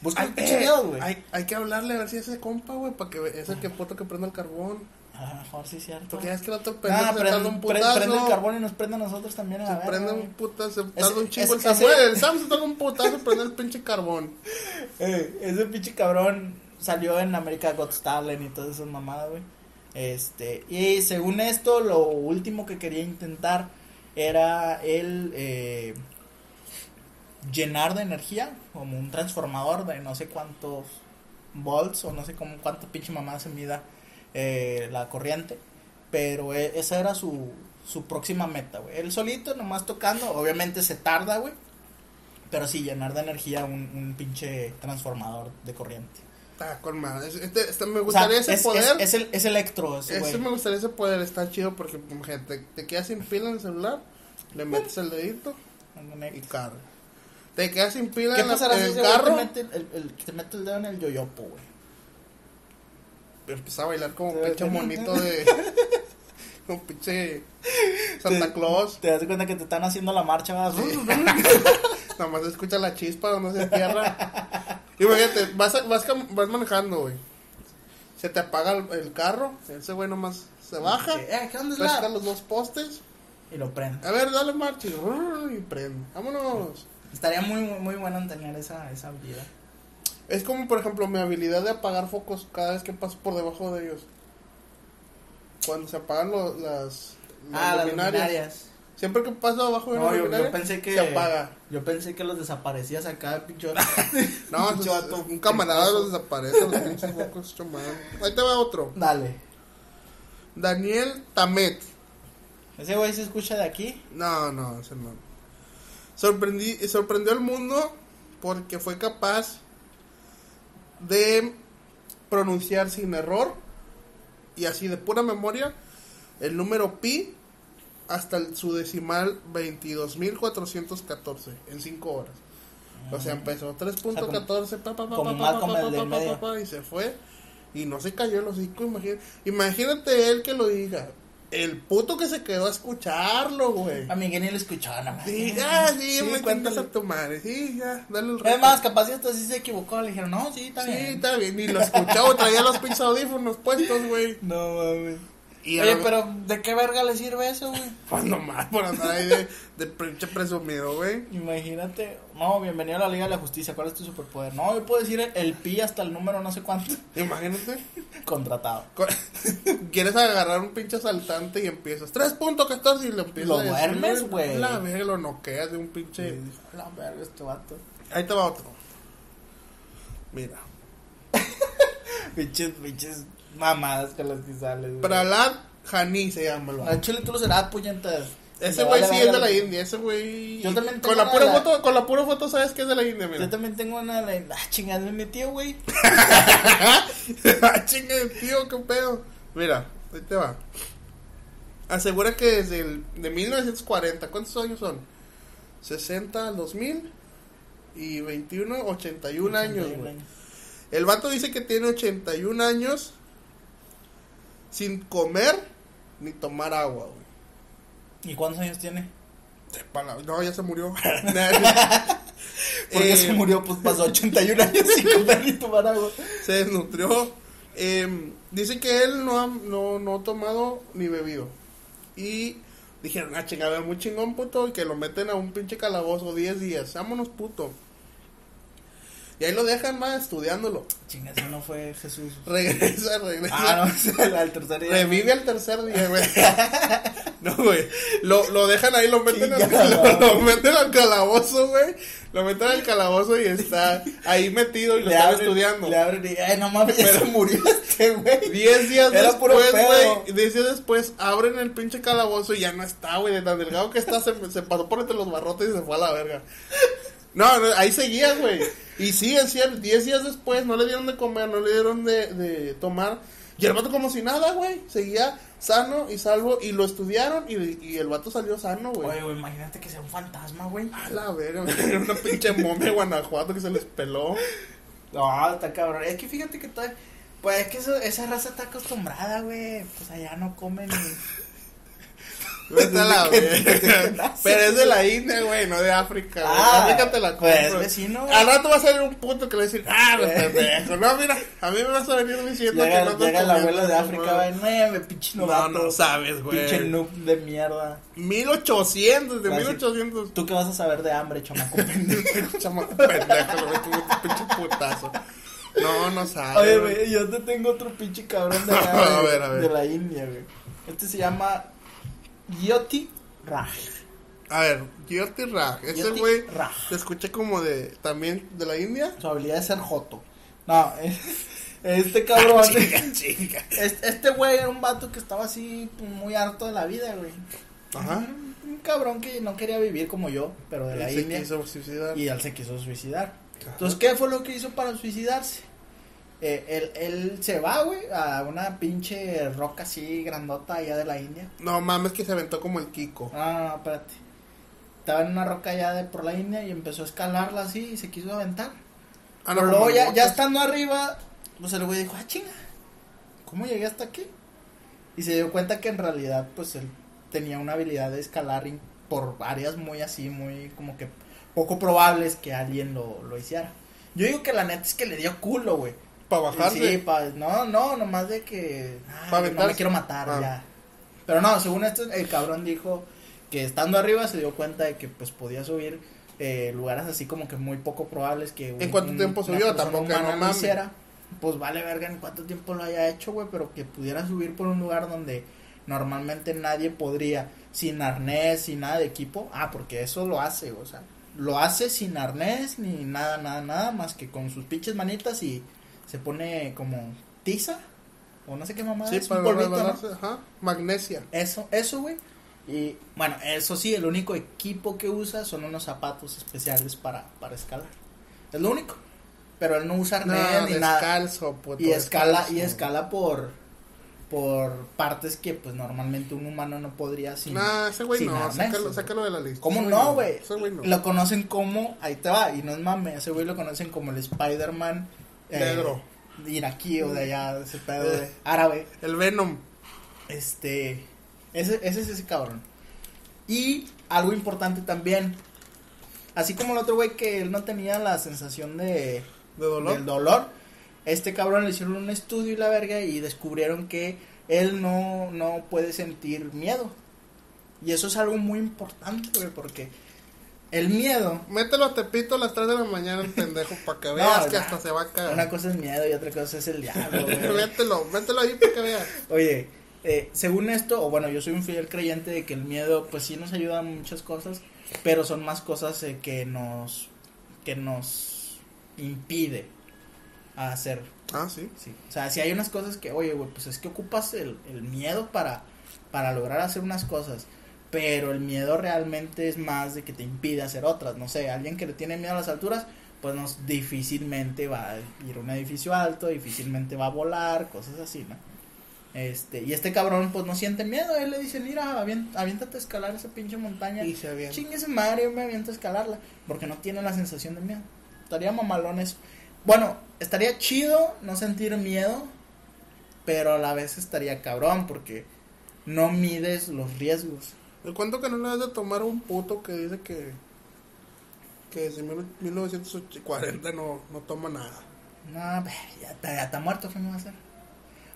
S3: Busca
S2: Hay, eh,
S3: güey.
S2: hay, hay que hablarle a ver si es ese compa, güey, para que es el que puto que prende el carbón.
S3: A lo mejor sí es cierto.
S2: Porque ya es que el otro
S3: Ah,
S2: pendejo
S3: prende,
S2: un putazo.
S3: prende el carbón y nos prende a nosotros también a la
S2: Se prende un putazo, se tarda un chingo el Samuel. El Sam se tarda un putazo en prender el pinche carbón.
S3: Eh, ese pinche cabrón salió en America Got Talent y todas esas mamadas, güey. Este, y según esto, lo último que quería intentar era el eh, llenar de energía, como un transformador de no sé cuántos volts o no sé cómo cuánto pinche mamada se mida eh, la corriente. Pero eh, esa era su, su próxima meta, güey. Él solito, nomás tocando, obviamente se tarda, güey. Pero sí, llenar de energía un, un pinche transformador de corriente.
S2: Está con madre. Este, este- me
S3: O sea,
S2: gustaría ese
S3: es,
S2: poder.
S3: es, es el, es electro, ese
S2: ese me gustaría ese poder. Está chido porque, te, te quedas sin pila en el celular, le metes el dedito y carga. Te quedas sin pila
S3: ¿Qué
S2: en, la-
S3: pasará
S2: en
S3: si
S2: el carro.
S3: te mete el, el- el- te mete el dedo en el yoyopo, güey?
S2: Empieza a bailar como
S3: Sí,
S2: pinche
S3: sí.
S2: monito de. como pinche Santa Claus.
S3: Te das cuenta que te están haciendo la marcha, vas.
S2: Nada más escucha la chispa donde se entierra. Imagínate, vas, a- vas, vas manejando, güey. Se te apaga el, el carro. Ese güey nomás se baja.
S3: Eh, ¿qué onda
S2: los dos postes.
S3: Y lo prende.
S2: A ver, dale marcha. Y, y prende. Vámonos.
S3: Estaría muy, muy, muy bueno en tener esa, esa habilidad.
S2: Es como, por ejemplo, mi habilidad de apagar focos cada vez que paso por debajo de ellos. Cuando se apagan lo- las, las
S3: ah, las
S2: luminarias. Siempre que paso abajo de
S3: No, yo, yo pensé que.
S2: se apaga.
S3: Yo pensé que los desaparecías acá, pinche.
S2: No,
S3: pinche
S2: es-
S3: vato
S2: un camarada los desaparece, los pinches. Ahí te va otro.
S3: Dale.
S2: Daniel Tamet.
S3: Ese güey se escucha de aquí.
S2: No, no, ese no. Sorprendí, sorprendió al mundo porque fue capaz de pronunciar sin error y así de pura memoria el número pi hasta el, su decimal 22.414 en 5 horas. O sea, empezó 3.14 pa, pa, pa,
S3: como
S2: pa, pa,
S3: Malcolm
S2: pa,
S3: el
S2: pa,
S3: del
S2: pa, pa,
S3: medio.
S2: pa, y se fue y no se cayó el hocico, imagínate, imagínate él que lo diga. El puto que se quedó a escucharlo, güey.
S3: A Miguel ni lo escuchaba nada más.
S2: Sí, ah, sí,
S3: Sí,
S2: me cuentas a tu madre. Sí, ya, dale el
S3: Es
S2: reto.
S3: más, capaz si hasta sí se equivocó. Le dijeron, no, sí, está
S2: Sí,
S3: bien.
S2: está bien. Ni lo escuchaba, traía los pinches audífonos puestos, güey.
S3: No mames.
S2: Y
S3: Oye, pero ¿de qué verga le sirve eso, güey?
S2: Pues nomás por andar ahí de, de pinche presumido, güey.
S3: Imagínate. No, bienvenido a la Liga de la Justicia. ¿Cuál es tu superpoder? No, yo puedo decir el, el pi hasta el número no sé cuánto.
S2: Imagínate.
S3: Contratado.
S2: Co- Quieres agarrar un pinche asaltante y empiezas 3.14 y lo empiezas
S3: Lo duermes, güey.
S2: La verga, lo noqueas de un pinche.
S3: Sí, La verga, este vato.
S2: Ahí te va otro. Mira.
S3: Pinches, pinches mamadas con las que sales, güey.
S2: Pralad Hani se llama el vato.
S3: Al chile tú lo serás, puñetas.
S2: Ese güey
S3: vale
S2: sí es de la India, ese güey.
S3: Yo también
S2: con
S3: tengo
S2: la
S3: una
S2: pura
S3: la-
S2: foto, con la pura foto sabes que es de la India, mira.
S3: Yo también tengo una de la... Ah, chingada, me metí, güey.
S2: Ah, Chinga, tío, qué pedo. Mira, ahí te va. Asegura que desde el de 1940, ¿cuántos años son? 60 al 2000 y 21, 81 años, güey. El vato dice que tiene 81 años sin comer ni tomar agua, güey.
S3: ¿Y cuántos años tiene?
S2: No, ya se murió.
S3: Porque
S2: Eh,
S3: se murió, pues pasó 81 años sin comer ni tomar agua.
S2: se desnutrió. Eh, dice que él no ha, no, no ha tomado ni bebido. Y dijeron, ah, chingada, muy chingón, puto. Y que lo meten a un pinche calabozo 10 días. Vámonos, puto. Y ahí lo dejan más estudiándolo.
S3: Chinga, eso no fue Jesús.
S2: Regresa, regresa.
S3: Ah, no, al tercer día.
S2: Revive al tercer día, güey. No, güey. Lo, lo dejan ahí, lo meten, al, lo, meten al calabozo, güey. Lo meten al calabozo y está ahí metido y lo están estudiando.
S3: Le abren y, ay, no mames,
S2: Pero-
S3: murió este güey.
S2: Diez días
S3: Era
S2: después, güey. Diez días después abren el pinche calabozo y ya no está, güey. De tan delgado que está, se, se pasó por entre los barrotes y se fue a la verga. No, no, ahí seguía, güey. Y sí, es cierto, 10 días después no le dieron de comer, no le dieron de, de tomar. Y el vato como si nada, güey. Seguía sano y salvo. Y lo estudiaron y, y el vato salió sano, güey.
S3: Oye, güey, imagínate que sea un fantasma, güey.
S2: A la verga. Era una pinche momia de Guanajuato que se les peló.
S3: No, está cabrón. Es que fíjate que todavía. Pues es que eso- esa raza está acostumbrada, güey. Pues allá no comen. ni-
S2: Vete a la verga. Pero es de la India, güey, no de África. güey.
S3: Ah,
S2: África te la
S3: pues,
S2: compro.
S3: vecino, güey.
S2: Al rato va a salir un punto que le va a decir, ah, no, pendejo. No, mira, a mí me vas a venir diciendo
S3: Llega,
S2: que no estás
S3: llega la
S2: comiendo
S3: abuela de África, güey, no, me pinche
S2: No,
S3: novato.
S2: no sabes, güey.
S3: Pinche noob de mierda.
S2: 1800, de
S3: Así.
S2: 1800.
S3: ¿Tú qué vas a saber de hambre, chamaco pendejo?
S2: Chamaco pendejo, un pinche putazo. No, no sabes.
S3: Oye, güey, yo te tengo otro pinche cabrón de, allá,
S2: A
S3: güey,
S2: ver, a ver.
S3: de la India, güey. Este se llama Yoti Raj.
S2: A ver, Yoti Raj. Ese
S3: Yoti
S2: güey se escucha como de, también de la India.
S3: Su habilidad es ser joto. No, este cabrón.
S2: Chica, chica.
S3: Este este güey era un vato que estaba así pues, muy harto de la vida, güey.
S2: Ajá.
S3: Un cabrón que no quería vivir como yo, pero de la India. Y él se quiso suicidar.
S2: Ajá.
S3: Entonces, ¿qué fue lo que hizo para suicidarse? Eh, él, él se va, güey, a una pinche roca así grandota allá de la India.
S2: No mames que se aventó como el Kiko.
S3: No, no, no, espérate. Estaba en una roca allá de por la India y empezó a escalarla así y se quiso aventar.
S2: Ah,
S3: Pero luego ya, ya estando arriba, pues el güey dijo, ah, chinga, ¿cómo llegué hasta aquí? Y se dio cuenta que en realidad, pues él tenía una habilidad de escalar por áreas muy así, muy como que poco probables que alguien lo, lo hiciera. Yo digo que la neta es que le dio culo, güey.
S2: Para bajarse.
S3: Sí, pa- no, no, nomás de que ay, no me quiero matar
S2: Ah.
S3: ya. Pero no, según esto, el cabrón dijo que estando arriba se dio cuenta de que pues podía subir eh, lugares así como que muy poco probables que
S2: ¿En cuánto tiempo subió? Tampoco, no mames.
S3: hiciera. Pues vale verga en cuánto tiempo lo haya hecho, güey, pero que pudiera subir por un lugar donde normalmente nadie podría, sin arnés, sin nada de equipo. Ah, porque eso lo hace, o sea, lo hace sin arnés ni nada, nada, nada, más que con sus pinches manitas y se pone como tiza o no sé qué mamada
S2: Sí,
S3: es, un polvito, ¿no?
S2: Ajá. Magnesia.
S3: Eso, eso, güey. Y bueno, eso sí, el único equipo que usa son unos zapatos especiales para, para escalar. Es lo único. Pero él no usa
S2: No,
S3: arnés ni nada.
S2: puto.
S3: Y escala,
S2: descalzo.
S3: y escala por por partes que pues normalmente un humano no podría sin,
S2: Nah, ese güey no.
S3: arnés,
S2: Sácalo, de la lista.
S3: ¿Cómo no, güey
S2: no.
S3: Lo conocen como, ahí te va, y no es mame, ese güey lo conocen como el Spider-Man eh,
S2: Negro.
S3: iraquí o de allá, de ese pedo de árabe.
S2: El Venom.
S3: Este, ese, ese es ese cabrón. Y algo importante también, así como el otro güey que él no tenía la sensación de,
S2: De dolor.
S3: del dolor, este cabrón le hicieron un estudio y la verga y descubrieron que él no, no puede sentir miedo. Y eso es algo muy importante, güey, porque el miedo,
S2: Mételo a Tepito a las 3 de la mañana, el pendejo, para que veas que hasta se va a caer.
S3: una cosa es miedo y otra cosa es el diablo, güey.
S2: mételo, mételo ahí para que veas.
S3: Oye, eh, según esto, o bueno, yo soy un fiel creyente de que el miedo, pues sí nos ayuda en muchas cosas, pero son más cosas eh, que nos que nos impide a hacer.
S2: Ah, sí.
S3: Sí. O sea, si hay unas cosas que, oye, güey, pues es que ocupas el, el miedo para, para lograr hacer unas cosas, pero el miedo realmente es más de que te impide hacer otras. No sé, alguien que le tiene miedo a las alturas, pues nos difícilmente va a ir a un edificio alto, difícilmente va a volar, cosas así, ¿no? Este, y este cabrón, pues no siente miedo. Él le dice, mira, aviéntate a escalar esa pinche montaña.
S2: Y se avienta.
S3: Chingue madre, yo me aviento a escalarla. Porque no tiene la sensación de miedo. Estaría mamalón eso. Bueno, estaría chido no sentir miedo. Pero a la vez estaría cabrón. Porque no mides los riesgos.
S2: El cuento que no le has de tomar a un puto que dice que. que desde mil- 1940 no, no toma nada.
S3: No, ya está, ya está muerto. ¿Qué me va a hacer?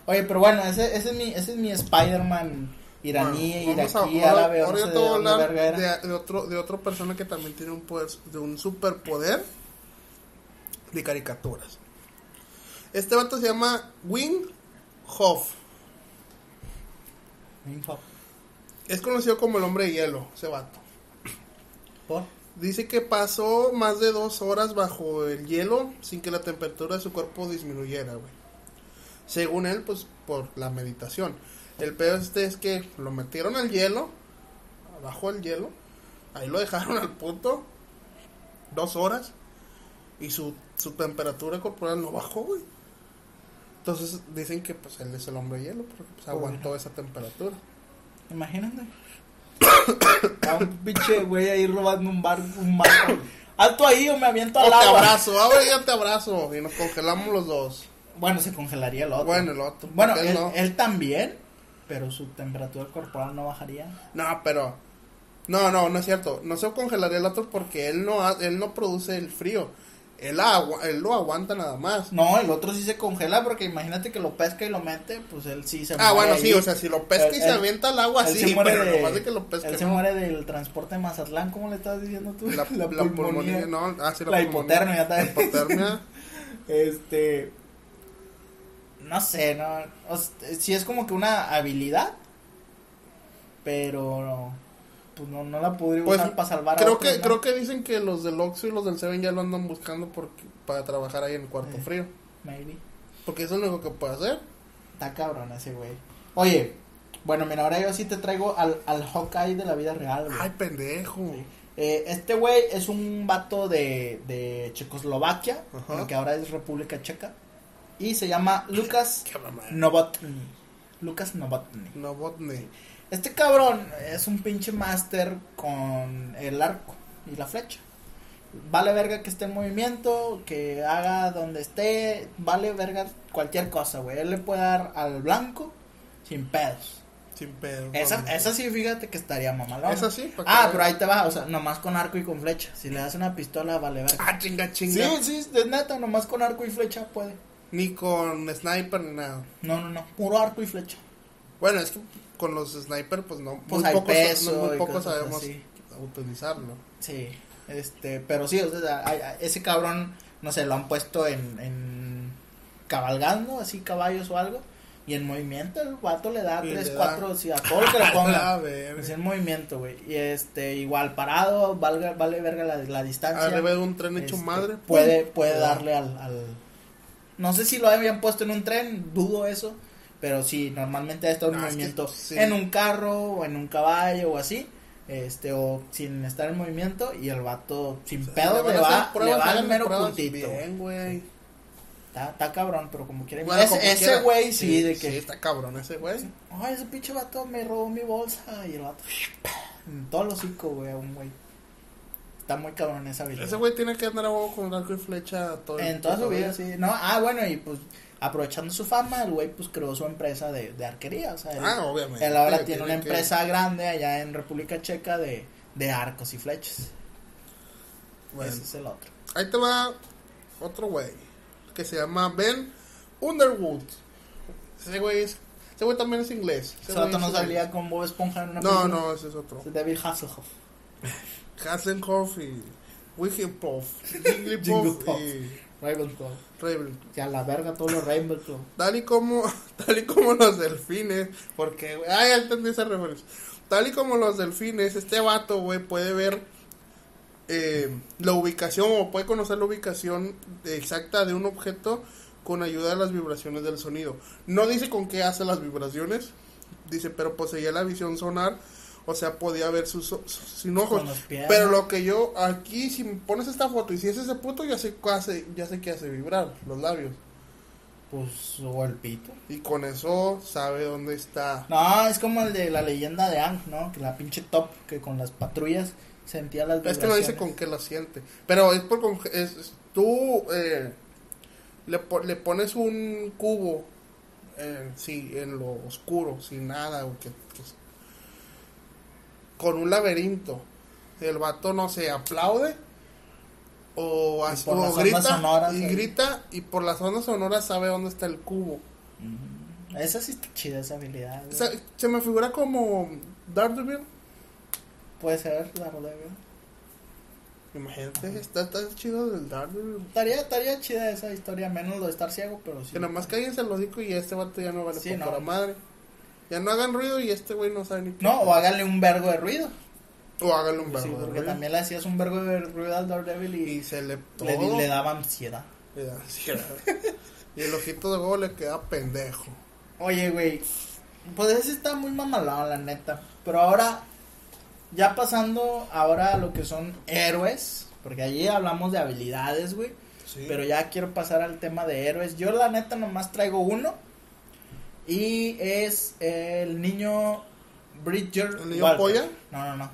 S3: Oye, pero bueno, ese, ese es mi, ese es mi Spider-Man iraní,
S2: Bueno, a-
S3: iraquí, árabe,
S2: ahora yo te
S3: de
S2: voy a hablar de, de otro, de otra persona que también tiene un poder, de un superpoder de caricaturas. Este vato se llama Wing Hoff.
S3: Info.
S2: Es conocido como el hombre de hielo, ese vato.
S3: ¿Por?
S2: Dice que pasó más de dos horas bajo el hielo sin que la temperatura de su cuerpo disminuyera, güey. Según él, pues por la meditación. El peor este es que lo metieron al hielo, abajo del hielo, ahí lo dejaron al punto, dos horas, y su, su temperatura corporal no bajó, güey. Entonces dicen que pues él es el hombre de hielo, porque pues aguantó esa temperatura.
S3: Imagínate. A un pinche güey ahí robando un bar, un barco. Alto ahí o me aviento
S2: O
S3: al
S2: te
S3: agua.
S2: abrazo, ahora ya te abrazo, y nos congelamos los dos.
S3: Bueno, se congelaría el otro.
S2: Bueno, el otro.
S3: Bueno, él,
S2: no.
S3: él también, Pero su temperatura corporal no bajaría.
S2: No, pero. No, no, no es cierto. No se congelaría el otro porque él no, ha- él no produce el frío. Él, agua, él lo aguanta nada más.
S3: No, el otro sí se congela porque imagínate que lo pesca y lo mete, pues él sí se
S2: Ah,
S3: muere
S2: bueno,
S3: ahí.
S2: sí, o sea, si lo pesca y se
S3: él-
S2: avienta al agua, sí,
S3: se muere
S2: pero
S3: de,
S2: nomás de que lo pesque.
S3: él se muere del transporte de Mazatlán, ¿cómo le estás diciendo tú?
S2: La, la pulmonía, no, ah, sí,
S3: La
S2: pulmonía.
S3: hipotermia
S2: La hipotermia.
S3: Este. No sé, no. O sea, sí es como que una habilidad. Pero. no, Pues no, no la podría
S2: Pues,
S3: usar para salvar a
S2: Creo
S3: otros,
S2: que,
S3: ¿no?
S2: creo que dicen que los del Oxxo y los del Seven ya lo andan buscando porque, para trabajar ahí en el cuarto
S3: Eh.
S2: frío.
S3: Maybe.
S2: Porque eso es lo único que puede hacer.
S3: Está cabrón ese güey. Oye, bueno, mira, ahora yo sí te traigo al, al Hawkeye de la vida real, güey.
S2: Ay, pendejo.
S3: Eh, este güey es un vato de, de Checoslovaquia,
S2: Ajá.
S3: que ahora es República Checa. Y se llama Lucas. Novotny. Lucas Novotny.
S2: Novotny.
S3: Este cabrón es un pinche máster con el arco y la flecha. Vale verga que esté en movimiento, que haga donde esté, vale verga cualquier cosa, güey. Él le puede dar al blanco sin pedos.
S2: Sin pedo.
S3: Esa, esa sí, fíjate que estaría mamalón.
S2: Esa sí,
S3: Ah, pero ahí te va, o sea, nomás con arco y con flecha. Si le das una pistola, vale verga.
S2: Ah, chinga, chinga.
S3: Sí, sí, de neta, nomás con arco y flecha puede.
S2: Ni con sniper ni nada.
S3: No, no, no, puro arco y flecha.
S2: Bueno, es que con los sniper, pues no.
S3: Pues
S2: muy pocos,
S3: peso
S2: muy pocos sabemos
S3: así.
S2: utilizarlo.
S3: Sí, este, pero sí, o sea, hay- ese cabrón, no sé, lo han puesto en, en cabalgando, así caballos o algo, y en movimiento el vato le da
S2: Y
S3: 3,
S2: le
S3: 4, sí, a todo lo que le ponga. Es en movimiento, güey. Y este, igual parado, valga, vale verga la, la distancia.
S2: Arriba de un tren hecho
S3: Este,
S2: madre.
S3: Puede, puede
S2: Le da.
S3: darle al, al- No sé si lo habían puesto en un tren, dudo eso. Pero sí, normalmente ha estado en
S2: Ah, es que
S3: movimiento
S2: sí.
S3: en un carro o en un caballo o así. Este, o sin estar en movimiento. Y el vato sin pedo
S2: van
S3: le
S2: a hacer
S3: va, le
S2: pruebas,
S3: va al
S2: háganle
S3: mero puntito.
S2: Bien, güey.
S3: Está, está cabrón, pero como quiera.
S2: Bueno,
S3: ese güey sí, de
S2: Sí,
S3: que.
S2: está cabrón ese güey.
S3: Ay, ese pinche vato me robó mi bolsa. Y el vato. En todo el hocico, güey, a un güey. Está muy cabrón esa habilidad.
S2: Ese güey tiene que andar a huevo con arco y flecha todo el
S3: En toda su vida, sí. No, ah, bueno, y pues aprovechando su fama, el güey pues creó su empresa de, de arquería. O sea, él,
S2: Ah, obviamente.
S3: él ahora tiene una
S2: que-
S3: empresa grande allá en República Checa de, de arcos y flechas.
S2: Bueno,
S3: Ese es el otro.
S2: ahí te va otro güey que se llama Ben Underwood. Ese güey es, ese güey también es inglés. Ese
S3: no salía con Bob Esponja en una
S2: No,
S3: película.
S2: no, ese es otro.
S3: Es David Hasselhoff.
S2: Hasselhoff y Wigglypuff,
S3: Jigglypuff.
S2: Y
S3: Ravenclaw.
S2: Raven.
S3: Ya la verga todos los.
S2: Tal y como, tal y como los delfines, porque, güey, ya entendí esa referencia. Tal y como los delfines, este vato, güey, puede ver eh, la ubicación o puede conocer la ubicación exacta de un objeto con ayuda de las vibraciones del sonido. No dice con qué hace las vibraciones, dice, pero poseía la visión sonar, o sea, podía ver sus, sus- sin ojos. Pero lo que yo, aquí, si me pones esta foto y si es ese puto, ya sé qué hace, ya sé qué hace vibrar los labios.
S3: Pues, o el pito.
S2: Y con eso sabe dónde está.
S3: No, es como el de la leyenda de Ang, ¿no? Que la pinche top, que con las patrullas sentía las
S2: Es que no dice
S3: vibraciones.
S2: con qué lo siente. Pero es por con- es, es- tú eh, le, le pones un cubo eh, sí, en lo oscuro, sin nada, o que, que- con un laberinto. El vato no se aplaude o, o grita
S3: sonoras,
S2: y
S3: eh.
S2: grita y por las ondas sonoras sabe dónde está el cubo.
S3: Esa sí está chida, esa habilidad. güey.
S2: O sea, se me figura como Daredevil.
S3: Puede ser, la güey.
S2: Imagínate, está, está chido del Daredevil.
S3: Estaría, estaría chida esa historia, menos lo de estar ciego, pero sí.
S2: Que nada más cállense el hocico y este vato ya no vale
S3: Sí,
S2: por
S3: no.
S2: pura madre. Ya no hagan ruido y este güey no sabe ni qué.
S3: No, o háganle un vergo de ruido.
S2: O háganle un
S3: Sí,
S2: verbo de
S3: porque
S2: ruido.
S3: también le hacías un vergo de ruido al Daredevil y
S2: Y se le
S3: le, le daba ansiedad.
S2: le da ansiedad. y el ojito de huevo le queda pendejo.
S3: Oye, güey, pues ese está muy mamalado, la neta. Pero ahora, ya pasando ahora a lo que son héroes, porque allí hablamos de habilidades, güey.
S2: Sí.
S3: Pero ya quiero pasar al tema de héroes. Yo la neta nomás traigo uno. Y es el niño Bridger.
S2: ¿El niño
S3: Walker.
S2: polla?
S3: No, no, no.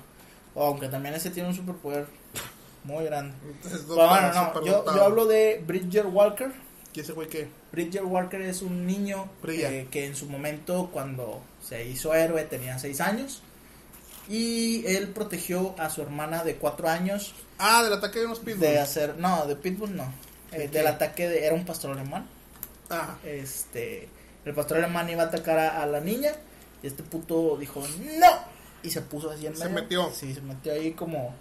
S3: O aunque también ese tiene un superpoder muy grande.
S2: Entonces,
S3: Pero bueno, no, yo, yo hablo de Bridger Walker,
S2: ¿Y ese güey qué?
S3: Bridger Walker es un niño eh, que en su momento, cuando se hizo héroe, tenía 6 años. Y él protegió a su hermana de 4 años
S2: Ah, del ataque de unos pitbulls.
S3: de hacer. No, de Pitbull no. Eh,
S2: ¿De
S3: del ataque de. Era un pastor alemán.
S2: Ah,
S3: Este. El pastor alemán iba a atacar a, a la niña. Y este puto dijo: ¡No! Y se puso así en
S2: Se
S3: medio.
S2: metió.
S3: Sí, se metió ahí como.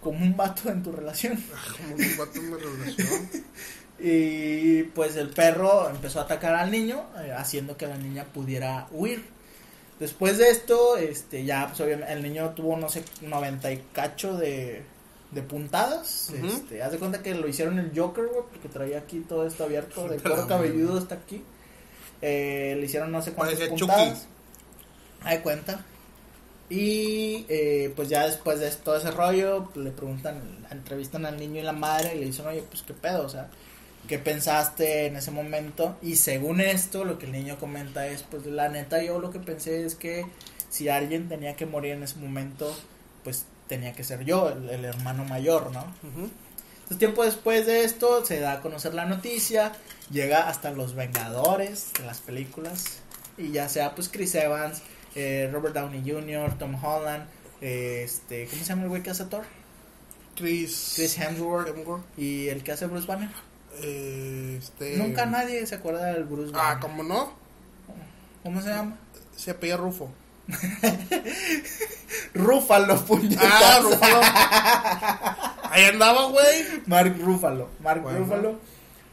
S3: Como un vato en tu relación.
S2: como un vato en mi relación.
S3: Y pues el perro empezó a atacar al niño, eh, haciendo que la niña pudiera huir. Después de esto, este, ya pues obviamente el niño tuvo no sé 90 y cacho de, de puntadas. Este, haz de cuenta que lo hicieron el Joker, güey, porque traía aquí todo esto abierto, de cuero
S2: madre.
S3: cabelludo hasta aquí. Eh, le hicieron no sé cuántas puntadas. Hay cuenta. Y eh, pues ya después de todo ese rollo, pues, le preguntan, entrevistan al niño y la madre y le dicen, oye, pues qué pedo, o sea, ¿qué pensaste en ese momento? Y según esto, lo que el niño comenta es, pues la neta yo lo que pensé es que si alguien tenía que morir en ese momento, pues tenía que ser yo, el, el hermano mayor, ¿no?
S2: Ujú.
S3: Entonces, tiempo después de esto, se da a conocer la noticia, llega hasta los Vengadores de las películas, y ya sea pues Chris Evans, eh, Robert Downey Jr., Tom Holland, eh, este, ¿cómo se llama el güey que hace Thor?
S2: Chris.
S3: Chris Hemsworth,
S2: Hemsworth.
S3: y el que hace Bruce Banner.
S2: Eh, este.
S3: Nunca nadie se acuerda del Bruce Banner.
S2: Ah, ¿cómo no?
S3: ¿Cómo se llama?
S2: Se apella Rufo.
S3: Rúfalo, puñetazo.
S2: Ah. Ahí andaba, güey.
S3: Mark Ruffalo, Mark
S2: Bueno.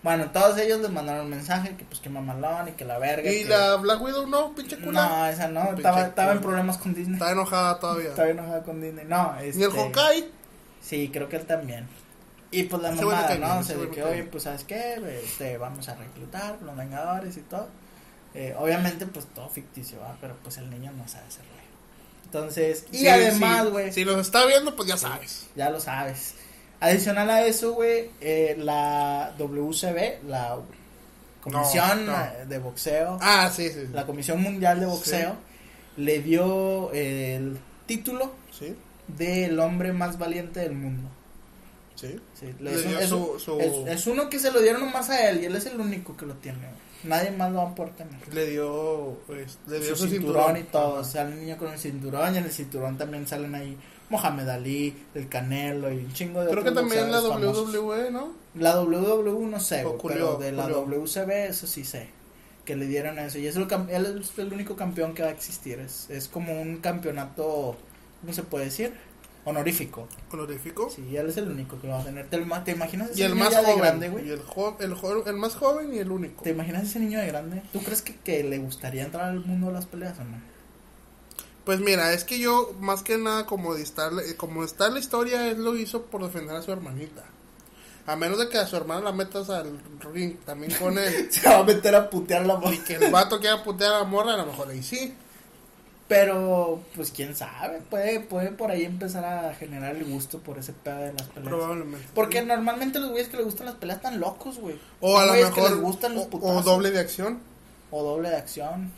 S3: Bueno, todos ellos les mandaron un mensaje que pues que mamalón y que la verga.
S2: Y
S3: que-
S2: la Black Widow no, pinche cula.
S3: No, esa no, estaba, estaba en problemas con Disney.
S2: Está enojada todavía.
S3: Estaba enojada con Disney. No, este...
S2: Ni el Hawkeye.
S3: Sí, creo que él también. Y pues la mamada,
S2: cae
S3: ¿no?
S2: ese
S3: sea, de que, oye, pues, ¿sabes qué? Este, vamos a reclutar los Vengadores y todo. Eh, obviamente, pues, todo ficticio, ¿va? Pero, pues, el niño no sabe hacerlo. Entonces, y
S2: Sí,
S3: además,
S2: sí.
S3: güey,
S2: Si los está viendo, pues ya sabes.
S3: ya lo sabes. Adicional a eso, güey, eh, la WCB, la Comisión
S2: No, no.
S3: de Boxeo,
S2: Ah, sí, sí. sí.
S3: la Comisión Mundial de Boxeo, le dio el título del hombre más valiente del mundo.
S2: sí.
S3: Sí,
S2: Le
S3: es, un-
S2: dio
S3: es
S2: su-
S3: un-
S2: su-
S3: es- es uno que se lo dieron nomás a él y él es el único que lo tiene. Nadie más lo va a poder tener.
S2: Le dio, pues, le dio
S3: su
S2: su,
S3: cinturón, y todo.
S2: Ajá.
S3: Sale el niño con el cinturón y en el cinturón también salen ahí Mohamed Ali, el Canelo y un chingo de
S2: Creo que también la
S3: famosos.
S2: WWE, ¿no?
S3: La WWE no sé, güey, pero de la
S2: Julio.
S3: WCB eso sí sé. Que le dieron eso. Y es el, él es el único campeón que va a existir. Es, es como un campeonato, ¿cómo se puede decir? Honorífico.
S2: Honorífico.
S3: Sí, él es el único que va a tener. ¿Te, ima- te imaginas
S2: Y
S3: ese
S2: el
S3: niño
S2: más
S3: ya de
S2: joven.
S3: grande, güey?
S2: y el, jo- el, jo- el más joven y el único.
S3: ¿Te imaginas ese niño de grande? ¿Tú crees que, que le gustaría entrar al mundo de las peleas o no?
S2: Pues mira, es que yo, más que nada, como, estar, como está la historia, él lo hizo por defender a su hermanita. A menos de que a su hermana la metas al ring también con él.
S3: Se va a meter a putear la
S2: y que el vato quiera putear a la morra, a lo mejor ahí sí.
S3: Pero, pues quién sabe, puede, puede por ahí empezar a generar el gusto por ese pedo de las peleas.
S2: Probablemente.
S3: Porque normalmente los güeyes que les gustan las peleas están locos, güey.
S2: O a lo
S3: güeyes que
S2: mejor.
S3: les gustan los
S2: o- o, doble de acción.
S3: O doble de acción.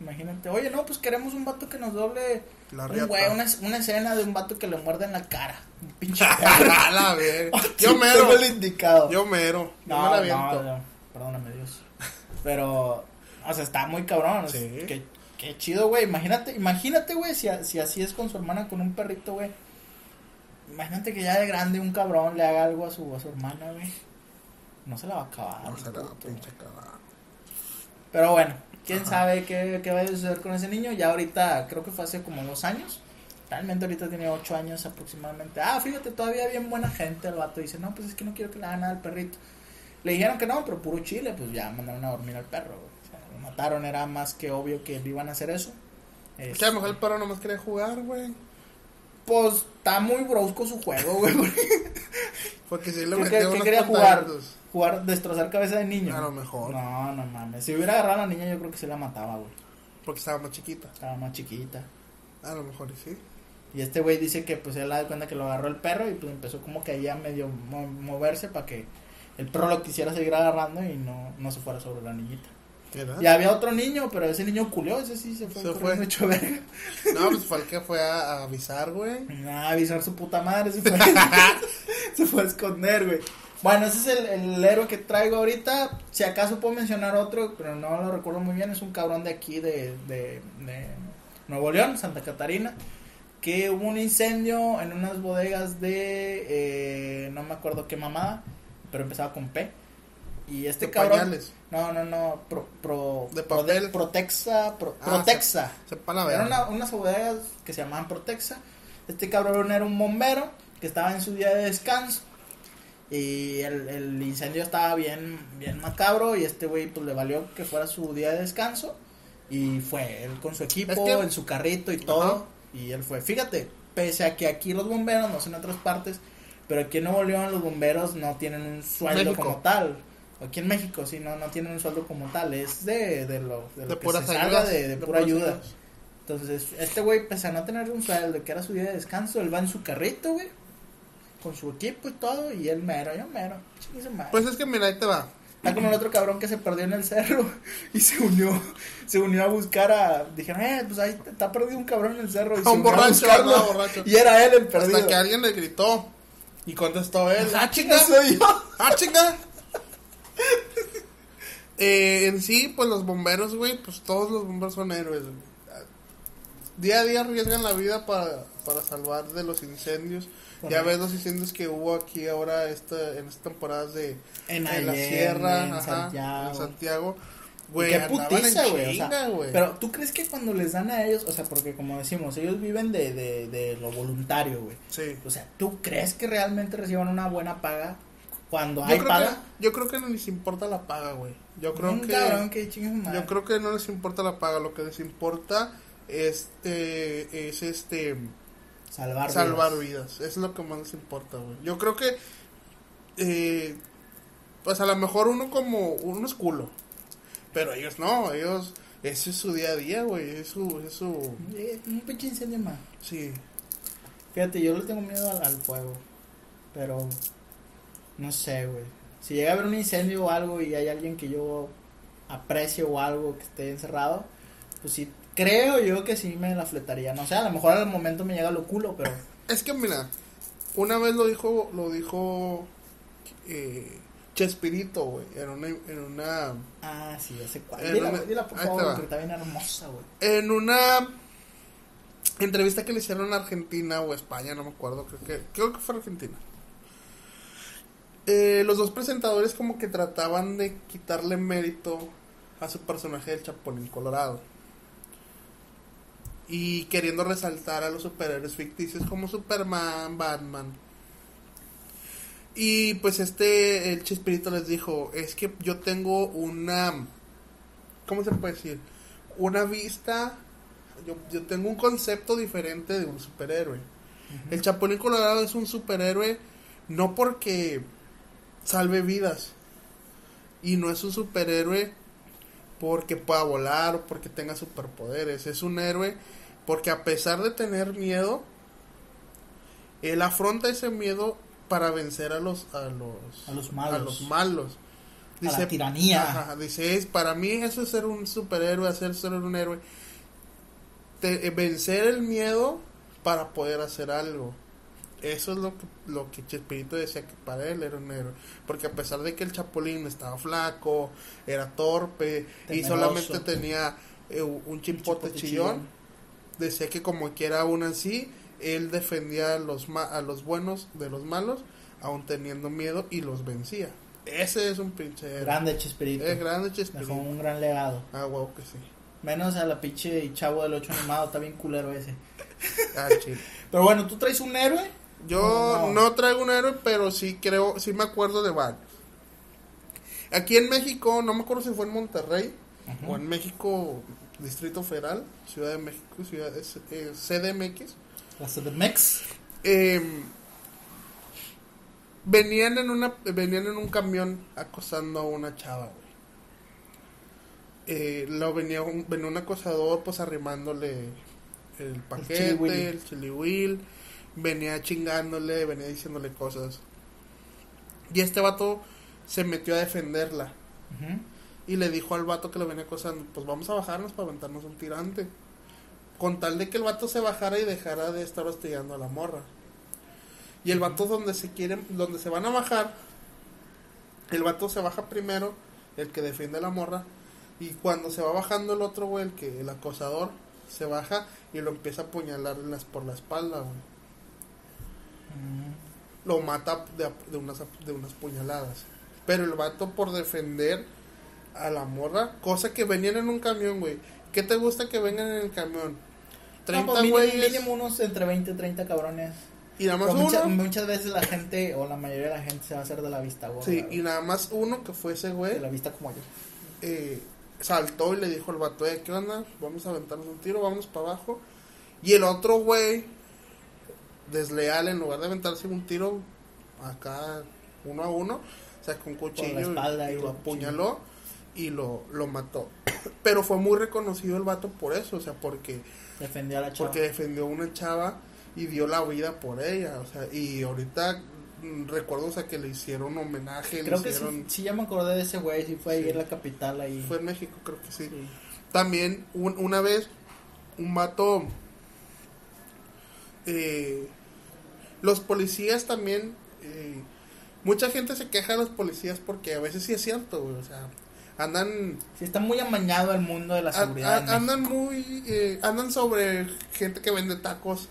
S3: Imagínate, oye, no, pues queremos un vato que nos doble.
S2: La
S3: un güey, una, una escena de un vato que le muerde en la cara. Un pinche.
S2: A la.
S3: Sí,
S2: Yo mero.
S3: el indicado.
S2: Yo mero. Yo
S3: No,
S2: me la
S3: no, no, perdóname Dios. Pero, o sea, está muy cabrón.
S2: Sí.
S3: Qué, qué chido, güey. Imagínate, imagínate, güey, si, a- si así es con su hermana, con un perrito, güey. Imagínate que ya de grande un cabrón le haga algo a su, a su hermana, güey. No se la va a acabar.
S2: Vamos a la
S3: puto.
S2: pinche cagada.
S3: Pero bueno, quién
S2: Ajá.
S3: sabe qué, qué va a suceder con ese niño. Ya ahorita, creo que fue hace como dos años. Realmente ahorita tiene ocho años aproximadamente. Ah, fíjate, todavía bien buena gente el vato. Dice, no, pues es que no quiero que le hagan nada al perrito. Le dijeron que no, pero puro chile, pues ya mandaron a dormir al perro. O sea, lo mataron, era más que obvio que le iban a hacer eso.
S2: Es que a lo mejor el perro nomás quería jugar, güey.
S3: Pues está muy brusco su juego, güey.
S2: Porque si
S3: ¿Qué,
S2: metió
S3: qué- quería jugar? Jugar, destrozar cabeza de niño.
S2: A lo mejor.
S3: No, no mames. Si hubiera agarrado a la niña, yo creo que se la mataba, güey.
S2: Porque estaba más chiquita.
S3: Estaba más chiquita.
S2: A lo mejor sí.
S3: Y este güey dice que pues él da cuenta que lo agarró el perro y pues empezó como que ahí a medio mo- moverse para que el perro lo quisiera seguir agarrando y no, no se fuera sobre la niñita. Y había otro niño, pero ese niño culió, ese sí se fue
S2: Se
S3: corriendo
S2: fue.
S3: hecho verga.
S2: No, pues fue el que fue a, a avisar, güey.
S3: Nada, avisar su puta madre, se fue, se fue a esconder, güey. Bueno, ese es el, el héroe que traigo ahorita. Si acaso puedo mencionar otro, pero no lo recuerdo muy bien. Es un cabrón de aquí, de, de, de Nuevo León, Santa Catarina. Que hubo un incendio en unas bodegas de. eh, no me acuerdo qué mamada, pero empezaba con P. Y este
S2: De
S3: cabrón.
S2: pañales.
S3: No, no, no. Pro, pro,
S2: De papel.
S3: Protexa. Pro-
S2: Ah,
S3: Protexa. Eran
S2: verga.
S3: una- unas bodegas que se llamaban Protexa. Este cabrón era un bombero que estaba en su día de descanso. Y el, el incendio estaba bien, bien macabro. Y este güey pues le valió que fuera su día de descanso. Y fue él con su equipo,
S2: Es que-
S3: en su carrito y todo.
S2: Ajá.
S3: Y él fue. Fíjate, pese a que aquí los bomberos, no sé en otras partes, pero aquí en Nuevo León los bomberos no tienen un sueldo
S2: México.
S3: como tal. Aquí en México, sí, no, no tienen un sueldo como tal. Es de, de lo, de lo
S2: De
S3: que se salga de, de pura ayuda.
S2: ayudas.
S3: Entonces, este güey, pese a no tener un sueldo, que era su día de descanso, él va en su carrito, güey, con su equipo y todo, y él mero, yo mero.
S2: Pues es que mira, ahí te va.
S3: Está como el otro cabrón que se perdió en el cerro y se unió, se unió a buscar a, dijeron, eh, pues ahí está perdido un cabrón en el cerro y
S2: A
S3: se
S2: un
S3: a
S2: borracho,
S3: buscarlo,
S2: ¿no? borracho.
S3: y era él el perdido.
S2: Hasta que alguien le gritó. Y contestó él.
S3: Ah, chinga, soy yo.
S2: ¡Ah, chinga! Eh, en sí, pues los bomberos, güey, pues todos los bomberos son héroes. güey. Día a día arriesgan la vida para, para salvar de los incendios. Ya ves los incendios que hubo aquí ahora esta, en estas temporadas de
S3: En
S2: la
S3: Allende,
S2: sierra,
S3: en
S2: ajá,
S3: Santiago.
S2: en Santiago. Güey,
S3: qué putiza,
S2: en
S3: güey. O
S2: chinga,
S3: sea,
S2: güey.
S3: pero tú crees que cuando les dan a ellos, o sea, porque como decimos, ellos viven de, de, de lo voluntario, güey.
S2: Sí.
S3: O sea, ¿tú crees que realmente reciban una buena paga cuando
S2: Yo
S3: hay
S2: creo,
S3: paga?
S2: que, yo creo que no les importa la paga, güey. Yo creo
S3: un
S2: que
S3: cabrón que
S2: yo creo que no les importa la paga, lo que les importa este es este
S3: salvar,
S2: salvar
S3: vidas.
S2: vidas. Es lo que más les importa, güey. Yo creo que eh, pues a lo mejor uno como uno es culo, pero ellos no, ellos ese es su día a día, güey, es su es su
S3: Un pinche incendio más.
S2: sí.
S3: Fíjate, yo le tengo miedo al, al fuego. Pero no sé, güey. Si llega a haber un incendio o algo y hay alguien que yo aprecio o algo que esté encerrado, pues sí, creo yo que sí me la fletaría. No sé, a lo mejor al momento me llega lo culo, pero
S2: Es que mira, una vez lo dijo lo dijo eh, Chespirito, güey, en una en una
S3: Ah, sí, ya sé cuál. Dila,
S2: no me-
S3: dila, por favor, porque está bien hermosa, güey.
S2: en una entrevista que le hicieron a Argentina o España, no me acuerdo, creo que, creo que fue Argentina. Eh, los dos presentadores como que trataban de quitarle mérito a su personaje del Chapulín Colorado. Y queriendo resaltar a los superhéroes ficticios como Superman, Batman. Y pues este, el Chespirito les dijo, es que yo tengo una, ¿cómo se puede decir? Una vista, yo, yo tengo un concepto diferente de un superhéroe. El Chapulín Colorado es un superhéroe no porque salve vidas. Y no es un superhéroe porque pueda volar o porque tenga superpoderes. Es un héroe porque a pesar de tener miedo, él afronta ese miedo para vencer a los a los
S3: A los malos.
S2: a los malos.
S3: A la tiranía.
S2: Ajá, dice, es, para mí eso es ser un superhéroe, hacer ser un héroe. Te- eh, vencer el miedo para poder hacer algo. Eso es lo que, lo que Chespirito decía que para él era un héroe. Porque a pesar de que el Chapulín estaba flaco, era torpe y solamente tenía eh, un chimpote chillón, decía que como quiera aún así, él defendía a los, ma- a los buenos de los malos, aún teniendo miedo y los vencía. Ese es un pinche héroe.
S3: Grande Chespirito.
S2: Es grande
S3: Dejó
S2: Chespirito.
S3: un gran legado.
S2: Ah, wow, que sí.
S3: Menos a la pinche chavo del 8 animado, está bien culero ese.
S2: Ah.
S3: Pero bueno, ¿tú traes un héroe?
S2: Yo
S3: No.
S2: no traigo un héroe, pero sí creo, sí me acuerdo de varios. Aquí en México, no me acuerdo si fue en Monterrey o en México, Distrito Federal, Ciudad de México, Ciudad de eh, CDMX.
S3: La CDMX.
S2: eh, venían en una venían en un camión acosando a una chava, güey. Eh, lo venía un, venía un acosador pues arrimándole el paquete, el chilihuil, venía chingándole, venía diciéndole cosas. Y este vato se metió a defenderla y le dijo al vato que lo venía acosando, pues vamos a bajarnos para aventarnos un tirante. Con tal de que el vato se bajara y dejara de estar hostigando a la morra. Y el vato donde se quieren, donde se van a bajar, El vato se baja primero, el que defiende a la morra. Y cuando se va bajando el otro, güey, el que el acosador, se baja y lo empieza a apuñalar por la espalda, güey. Lo mata de, de unas, de unas puñaladas. Pero el vato por defender a la morra, cosa que venían en un camión, güey. ¿Qué te gusta que vengan en el camión? 30
S3: No, pues mínimo,
S2: güeyes
S3: mínimo unos entre 20 y 30 cabrones.
S2: y nada más uno.
S3: muchas, muchas veces la gente, o la mayoría de la gente, se va a hacer de la vista gorda.
S2: Sí,
S3: güey.
S2: y nada más uno que fue ese güey.
S3: De la vista como yo.
S2: eh, saltó y le dijo al vato, eh, ¿qué onda? Vamos a aventarnos un tiro, vamos para abajo. Y el otro güey, desleal, en lugar de aventarse un tiro acá uno a uno, sacó un cuchillo y,
S3: y
S2: lo apuñaló y lo, lo mató. Pero fue muy reconocido el vato por eso, o sea, porque,
S3: Defendió a la chava.
S2: porque defendió a una chava y dio la vida por ella, o sea, y ahorita mm, recuerdo, o sea, que le hicieron homenaje, le
S3: Creo que
S2: hicieron...
S3: sí, sí, ya me acordé de ese güey. Sí, fue ahí
S2: Sí.
S3: en la capital. Ahí.
S2: Fue en México, creo que sí.
S3: Sí.
S2: También un- una vez un vato eh, los policías también eh, mucha gente se queja de los policías porque a veces sí es cierto güey, o sea andan
S3: Sí, está muy amañado el mundo de la seguridad.
S2: a- andan muy eh, andan sobre gente que vende tacos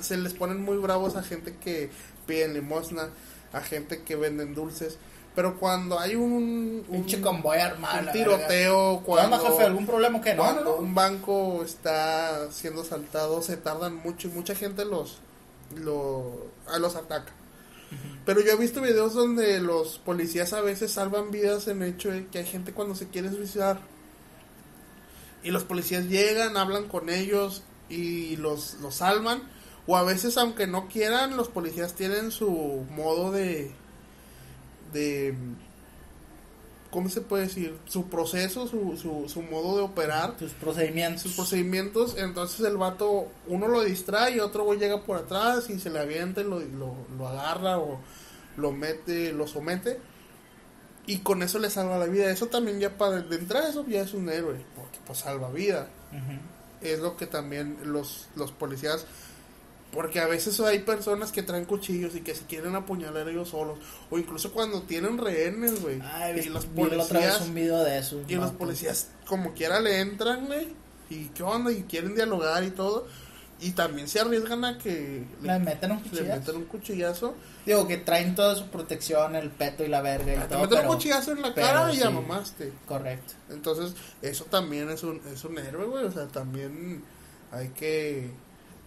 S2: se les ponen muy bravos a gente que piden limosna a gente que venden dulces pero cuando hay un, un,
S3: convoy armado.
S2: un tiroteo
S3: verga. ¿Qué onda,
S2: cuando
S3: jefe? ¿Algún problema que no?
S2: cuando
S3: no, no.
S2: un banco está siendo asaltado se tardan mucho y mucha gente los lo, a los ataca. Pero yo he visto videos donde los policías a veces salvan vidas en hecho de que hay gente cuando se quiere suicidar y los policías llegan, hablan con ellos y los, los salvan. O a veces aunque no quieran, los policías tienen su modo de... de ¿Cómo se puede decir? Su proceso, su, su, su modo de operar
S3: Tus procedimientos.
S2: sus procedimientos, entonces el vato, uno lo distrae y otro güey llega por atrás y se le avienta y lo, lo, lo agarra o lo mete, lo somete y con eso le salva la vida. Eso también ya para de entrada eso ya es un héroe, porque pues salva vida. Es lo que también los, los policías, porque a veces hay personas que traen cuchillos y que se quieren apuñalar ellos solos, o incluso cuando tienen rehenes, güey. Y los
S3: la otra vez
S2: policías
S3: un video de eso.
S2: y los policías como quiera le entran, güey. Y qué onda, y quieren dialogar y todo. Y también se arriesgan a que
S3: Le meten un
S2: le
S3: cuchillazo.
S2: metan un cuchillazo.
S3: Digo que traen toda su protección, el peto y la verga y
S2: Te
S3: todo.
S2: meten
S3: pero-
S2: un cuchillazo en la cara y ya
S3: sí.
S2: mamaste.
S3: Correcto.
S2: Entonces, eso también es un, es un héroe, güey. O sea, también hay que,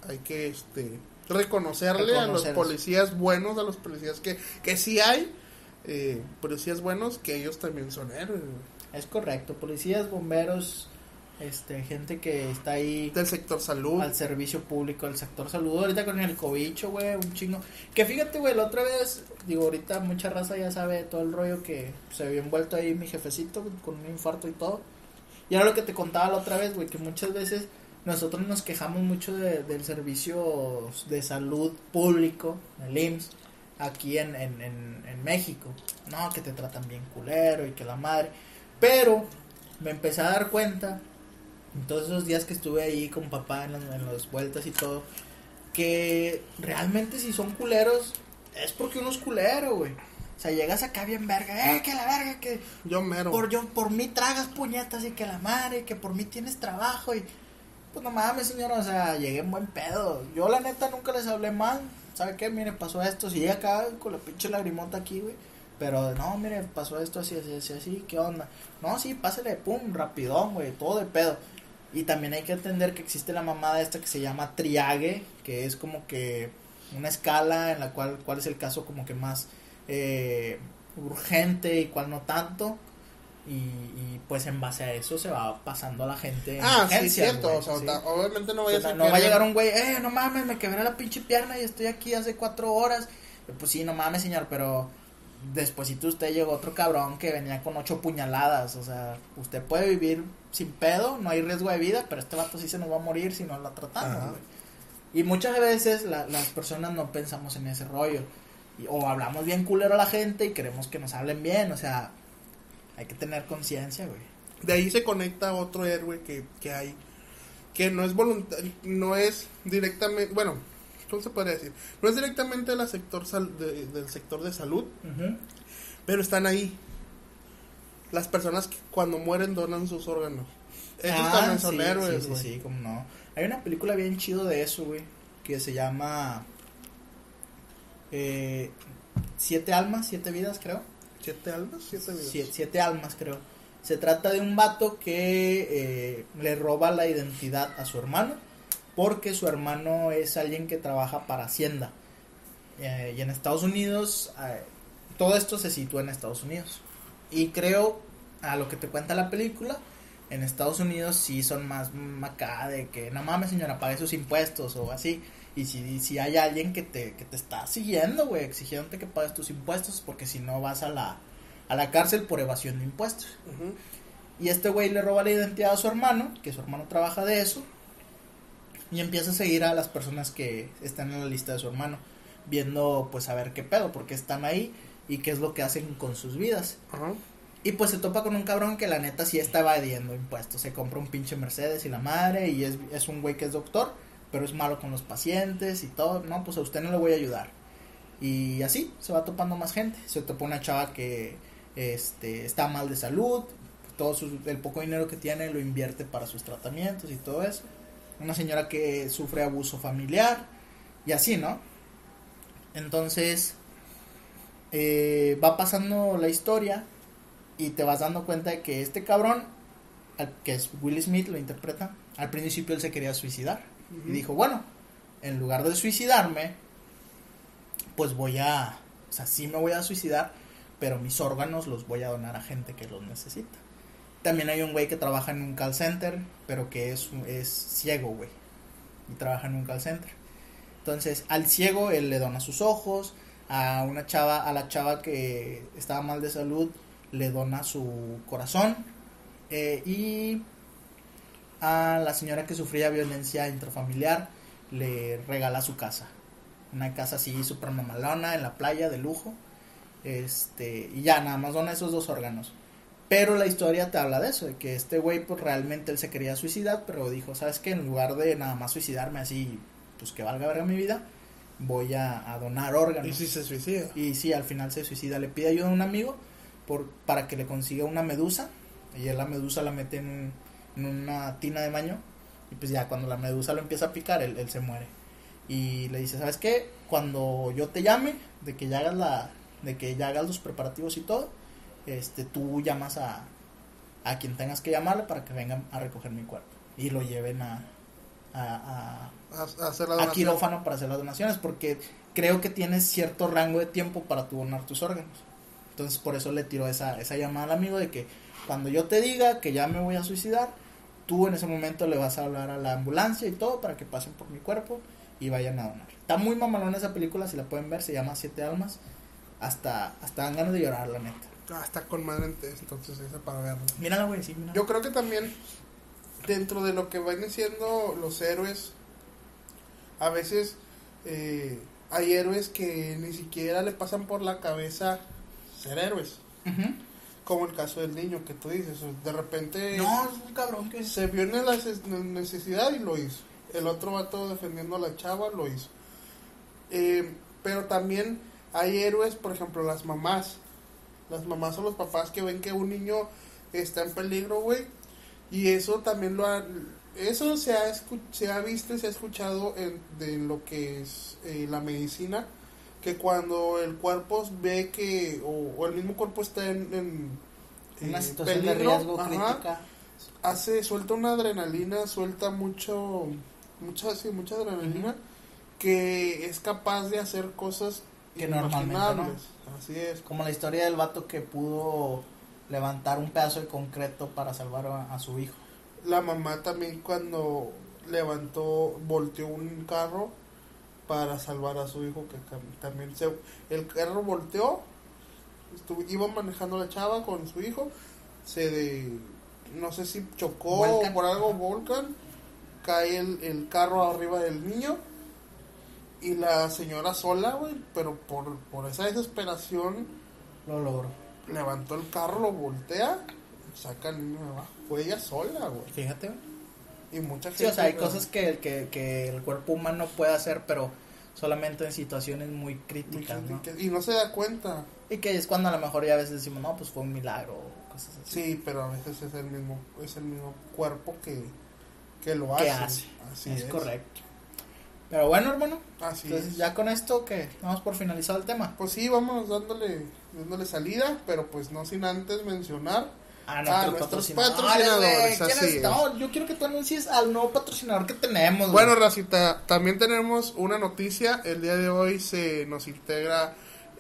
S2: hay que, este, reconocerle a los policías buenos, a los policías que, que sí hay, eh, policías buenos, que ellos también son héroes.
S3: Es correcto. Policías, bomberos, este, gente que está ahí
S2: Del sector salud.
S3: al servicio público, al sector salud. Ahorita con el cobicho, güey, un chingo. Que fíjate, güey, la otra vez, digo, ahorita mucha raza ya sabe todo el rollo que se había envuelto ahí mi jefecito con un infarto y todo. Y era lo que te contaba la otra vez, güey, que muchas veces nosotros nos quejamos mucho de- del servicio de salud público, el IMSS, aquí en, en, en, en México. No, que te tratan bien culero y que la madre. Pero me empecé a dar cuenta en todos esos días que estuve ahí con papá en las, en las vueltas y todo, que realmente si son culeros, es porque uno es culero, güey. O sea, llegas acá bien verga, eh, que la verga, que
S2: Yo mero.
S3: por, yo, por mí tragas puñetas y que la madre, que por mí tienes trabajo y... Pues no mames, señor, o sea, llegué en buen pedo. Yo la neta nunca les hablé mal. ¿Sabe qué? Mire, pasó esto. Si llega acá con la pinche lagrimota aquí, güey. Pero no, mire, pasó esto así, así, así, así. ¿Qué onda? No, sí, pásale, pum, rapidón, güey. Todo de pedo. Y también hay que entender que existe la mamada esta que se llama triague, que es como que una escala en la cual cuál es el caso como que más eh, urgente y cuál no tanto. Y, y, pues en base a eso se va pasando a la gente. en
S2: Ah, sí, cierto.
S3: güey,
S2: o sea,
S3: sí.
S2: obviamente no
S3: O
S2: vaya
S3: sea,
S2: a ser
S3: no va a llegar un güey, eh, no mames, me quebré la pinche pierna y estoy aquí hace cuatro horas. Y, Pues sí, no mames, señor, pero despuésito usted llegó otro cabrón que venía con ocho puñaladas. O sea, usted puede vivir sin pedo, no hay riesgo de vida, pero este vato sí se nos va a morir si no la tratamos, güey. Y muchas veces la- las personas no pensamos en ese rollo. Y- o hablamos bien culero a la gente y queremos que nos hablen bien, o sea, hay que tener conciencia, güey.
S2: De ahí se conecta otro héroe que, que hay, que no es voluntario, no es directamente, bueno, ¿cómo se podría decir? No es directamente del sector sal- de- del sector de salud, pero están ahí. Las personas que cuando mueren donan sus órganos. Esos
S3: Ah,
S2: también son
S3: sí,
S2: héroes,
S3: Sí, sí, sí, como no. Hay una película bien chido de eso, güey, que se llama eh, Siete almas, siete vidas, creo.
S2: ¿Siete almas? ¿Siete
S3: siete almas, creo. Se trata de un vato que eh, le roba la identidad a su hermano porque su hermano es alguien que trabaja para Hacienda. Eh, y en Estados Unidos, eh, todo esto se sitúa en Estados Unidos. Y creo, a lo que te cuenta la película, en Estados Unidos sí son más acá de que no mames señora, pague sus impuestos o así. Y si, si hay alguien que te, que te está siguiendo, güey, exigiéndote que pagues tus impuestos porque si no vas a la, a la cárcel por evasión de impuestos. Y este güey le roba la identidad a su hermano, que su hermano trabaja de eso, y empieza a seguir a las personas que están en la lista de su hermano, viendo pues a ver qué pedo, porque están ahí y qué es lo que hacen con sus vidas. Y pues se topa con un cabrón que la neta sí está evadiendo impuestos, se compra un pinche Mercedes y la madre, y es, es un güey que es doctor, pero es malo con los pacientes y todo, no, pues a usted no le voy a ayudar. Y así se va topando más gente, se topa una chava que este, está mal de salud, todo su- el poco dinero que tiene lo invierte para sus tratamientos y todo eso. Una señora que sufre abuso familiar y así, ¿no? Entonces eh, va pasando la historia y te vas dando cuenta de que este cabrón, que es Will Smith, lo interpreta, al principio él se quería suicidar. Y dijo, bueno, en lugar de suicidarme, pues voy a, o sea, sí me voy a suicidar, pero mis órganos los voy a donar a gente que los necesita. También hay un güey que trabaja en un call center, pero que es, es ciego, güey. Y trabaja en un call center. Entonces, al ciego él le dona sus ojos, a una chava, a la chava que estaba mal de salud, le dona su corazón. eh, y a la señora que sufría violencia intrafamiliar le regala su casa. Una casa así súper mamalona en la playa de lujo. Este, y ya, nada más dona esos dos órganos. Pero la historia te habla de eso, de que este güey pues realmente él se quería suicidar, pero dijo, ¿sabes qué? En lugar de nada más suicidarme así, pues que valga verga mi vida, voy a, a donar órganos.
S2: Y si se suicida.
S3: Y sí, al final se suicida. Le pide ayuda a un amigo por, para que le consiga una medusa. Y él la medusa la mete en, un- en una tina de baño. Y pues ya cuando la medusa lo empieza a picar, él, él se muere. Y le dice, ¿sabes qué? Cuando yo te llame, de que ya hagas la, de que ya hagas los preparativos y todo, este, tú llamas a, a quien tengas que llamarle para que vengan a recoger mi cuerpo. Y lo lleven a, a, a,
S2: hacer la
S3: a quirófano para hacer las donaciones porque creo que tienes cierto rango de tiempo para tu donar tus órganos. Entonces por eso le tiró esa, esa llamada al amigo de que cuando yo te diga que ya me voy a suicidar, tú en ese momento le vas a hablar a la ambulancia y todo para que pasen por mi cuerpo y vayan a donar. Está muy mamalona esa película, si la pueden ver, se llama Siete Almas. Hasta, hasta dan ganas de llorar, la neta.
S2: Ah, está con madre entonces esa para verla.
S3: Mírala, güey, sí, mírala.
S2: Yo creo que también dentro de lo que vienen siendo los héroes, a veces eh, hay héroes que ni siquiera le pasan por la cabeza ser héroes.
S3: Ujú.
S2: Como el caso del niño que tú dices. De repente
S3: No, es un cabrón que
S2: se vio en la ces- necesidad y lo hizo. El otro vato defendiendo a la chava lo hizo. Eh, pero también hay héroes, por ejemplo, las mamás. Las mamás o los papás que ven que un niño está en peligro, güey. Y eso también lo ha, eso se ha, se ha visto y se ha escuchado en, de lo que es eh, la medicina. Que cuando el cuerpo ve que, o, o el mismo cuerpo está en, en,
S3: una
S2: eh,
S3: situación de
S2: peligro,
S3: riesgo
S2: ajá,
S3: crítica.
S2: hace suelta una adrenalina suelta mucho mucha sí, mucha adrenalina que es capaz de hacer cosas
S3: Que normalmente no.
S2: así es
S3: Como la historia del vato que pudo levantar un pedazo de concreto para salvar a, a su hijo.
S2: la mamá también cuando levantó volteó un carro para salvar a su hijo que también se el carro volteó estuvo, iba manejando la chava con su hijo se de no sé si chocó o por algo volcan cae el, el carro arriba del niño y la señora sola güey pero por, por esa desesperación
S3: Lo logró.
S2: levantó el carro lo voltea saca al niño abajo fue ella sola güey
S3: Fíjate, güey.
S2: y mucha gente
S3: Sí, o sea, hay cosas que, que, que el cuerpo humano puede hacer, pero solamente en situaciones muy
S2: Muy
S3: críticas, ¿no?
S2: Y no se da cuenta.
S3: Y que es cuando a lo mejor ya a veces decimos, no, pues fue un milagro o cosas así.
S2: Sí, pero a veces es el mismo, es el mismo cuerpo que, que lo
S3: ¿Qué
S2: hace.
S3: hace?
S2: Así
S3: es,
S2: es,
S3: correcto. Pero bueno, hermano,
S2: Así
S3: entonces
S2: es.
S3: ya con esto que damos por finalizado el tema.
S2: Pues sí, vamos dándole, dándole salida, pero pues no sin antes mencionar.
S3: A
S2: Ah,
S3: nuestros
S2: nuestros
S3: patrocinadores.
S2: patrocinadores,
S3: yo quiero que tú anuncies al nuevo patrocinador que tenemos. güey.
S2: Bueno, Racita, también tenemos una noticia. El día de hoy se nos integra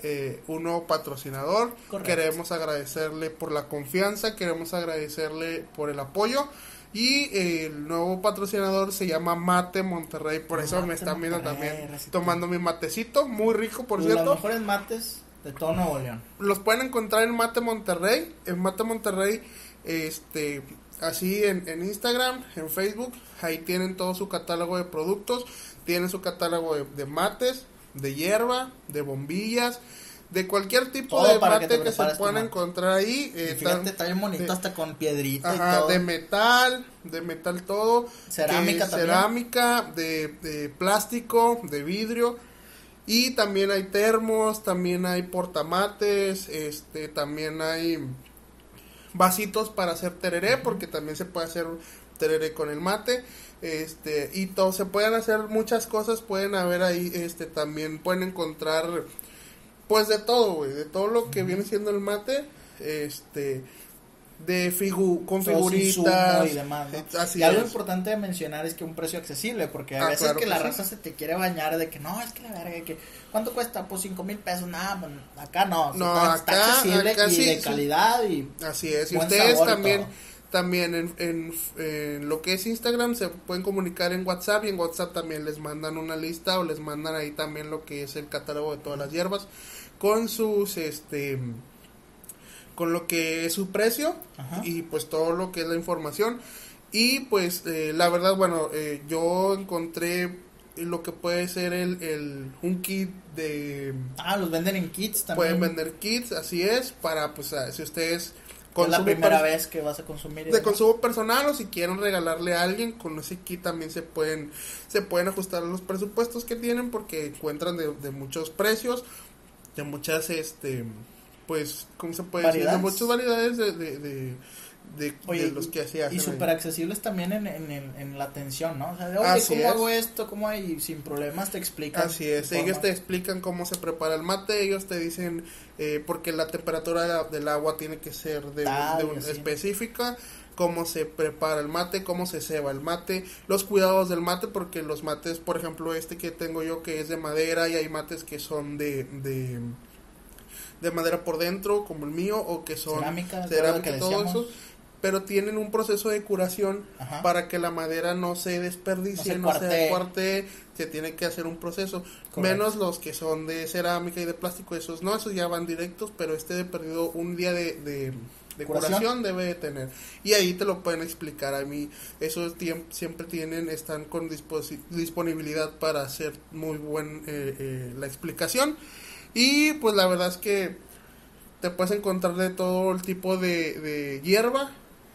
S2: eh, un nuevo patrocinador.
S3: Correcto.
S2: Queremos agradecerle por la confianza, queremos agradecerle por el apoyo. Y eh, el nuevo patrocinador se llama Mate Monterrey. Por eso me están viendo
S3: Monterrey,
S2: también tomando mi matecito. Muy rico, por
S3: Los
S2: cierto.
S3: mejores mates de todo Nuevo León.
S2: Los pueden encontrar en Mate Monterrey. En Mate Monterrey, este, así en, en Instagram, en Facebook. Ahí tienen todo su catálogo de productos. Tienen su catálogo de, de mates, de hierba, de bombillas, de cualquier tipo
S3: Todo
S2: de
S3: que
S2: mate
S3: te
S2: que, se puedan encontrar ahí.
S3: Y
S2: eh,
S3: fíjate, está bien bonito
S2: de-
S3: hasta con piedrita y
S2: Ajá,
S3: todo.
S2: de metal, de metal todo.
S3: Cerámica también.
S2: Cerámica, de, de plástico, de vidrio. Y también hay termos, también hay portamates, este, también hay vasitos para hacer tereré, porque también se puede hacer tereré con el mate. Este, y todo, se pueden hacer muchas cosas, pueden haber ahí, este, también pueden encontrar, pues de todo, güey, de todo lo que viene siendo el mate, este, de figu con figuritas,
S3: y demás, ¿no?
S2: eh, así
S3: y algo
S2: es.
S3: importante de mencionar es que un precio accesible, porque a
S2: Ah,
S3: veces
S2: claro
S3: que
S2: que
S3: la
S2: sí.
S3: raza se te quiere bañar de que no, es que la verga, que ¿cuánto cuesta? Pues cinco mil pesos, nada, pues, acá no,
S2: No,
S3: está, está
S2: acá-
S3: accesible
S2: acá
S3: y
S2: sí,
S3: de
S2: sí.
S3: calidad y
S2: Así es, y ustedes
S3: sabor
S2: también,
S3: todo.
S2: también en, en, en lo que es Instagram se pueden comunicar en WhatsApp y en WhatsApp también les mandan una lista o les mandan ahí también lo que es el catálogo de todas las hierbas con sus, este, con lo que es su precio
S3: Ajá.
S2: y pues todo lo que es la información y pues eh, la verdad, bueno, eh, yo encontré lo que puede ser el, el un kit de
S3: ah, los venden en kits también.
S2: pueden vender kits, así es, para pues si ustedes
S3: es la primera vez que vas a consumir
S2: de consumo personal o si quieren regalarle a alguien con ese kit también se pueden se pueden ajustar los presupuestos que tienen porque encuentran de, de muchos precios de muchas este pues cómo se puede decir de
S3: Variedades.
S2: muchas variedades de de, de, de-
S3: Oye,
S2: de los que hacen
S3: y súper accesibles también en, en, en, en la atención, ¿no? O sea, de, oye,
S2: Así
S3: ¿cómo
S2: es.
S3: hago esto? ¿Cómo hay? Sin problemas te explican.
S2: Así es, ellos
S3: forma-
S2: te explican cómo se prepara el mate, ellos te dicen eh, porque la temperatura de del agua tiene que ser de,
S3: Tal,
S2: un- específica, cómo se prepara el mate, cómo se ceba el mate, los cuidados del mate, porque los mates, por ejemplo, este que tengo yo que es de madera y hay mates que son de... de de madera por dentro, como el mío, o que son
S3: Cerámica, todo lo
S2: cerámica, todo eso, pero tienen un proceso de curación
S3: Ajá.
S2: para que la madera no se desperdicie,
S3: No
S2: no
S3: se
S2: se, se tiene que hacer un proceso.
S3: Correcto.
S2: Menos los que son de cerámica y de plástico, esos no, esos ya van directos, pero este de perdido un día de, de, de
S3: ¿Curación?
S2: curación debe de tener. Y ahí te lo pueden explicar a mí. Esos siempre tienen, están con disposi- disponibilidad para hacer muy buen eh, eh, la explicación. Y pues la verdad es que te puedes encontrar de todo el tipo de, de hierba.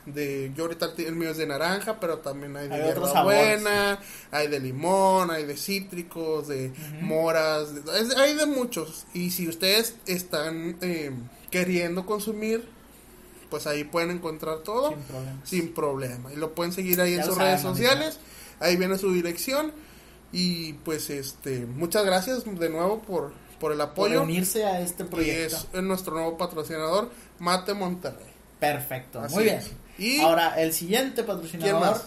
S2: De, yo ahorita el, mío es de naranja, pero también hay de
S3: Hay
S2: hierba buena, hay de limón, hay de cítricos, de moras, de- es- hay de muchos. Y si ustedes están eh, queriendo consumir, pues ahí pueden encontrar todo
S3: Sin
S2: problema. Y lo pueden seguir ahí
S3: Ya
S2: en sus
S3: saben,
S2: redes sociales. Ahí viene su dirección. Y pues este, muchas gracias de nuevo por, por el
S3: Por
S2: apoyo.
S3: unirse a este
S2: Y
S3: proyecto.
S2: es nuestro nuevo patrocinador, Mate Monterrey.
S3: Perfecto,
S2: Así
S3: muy bien.
S2: es. Y-
S3: Ahora, el siguiente
S2: ¿Quién
S3: patrocinador,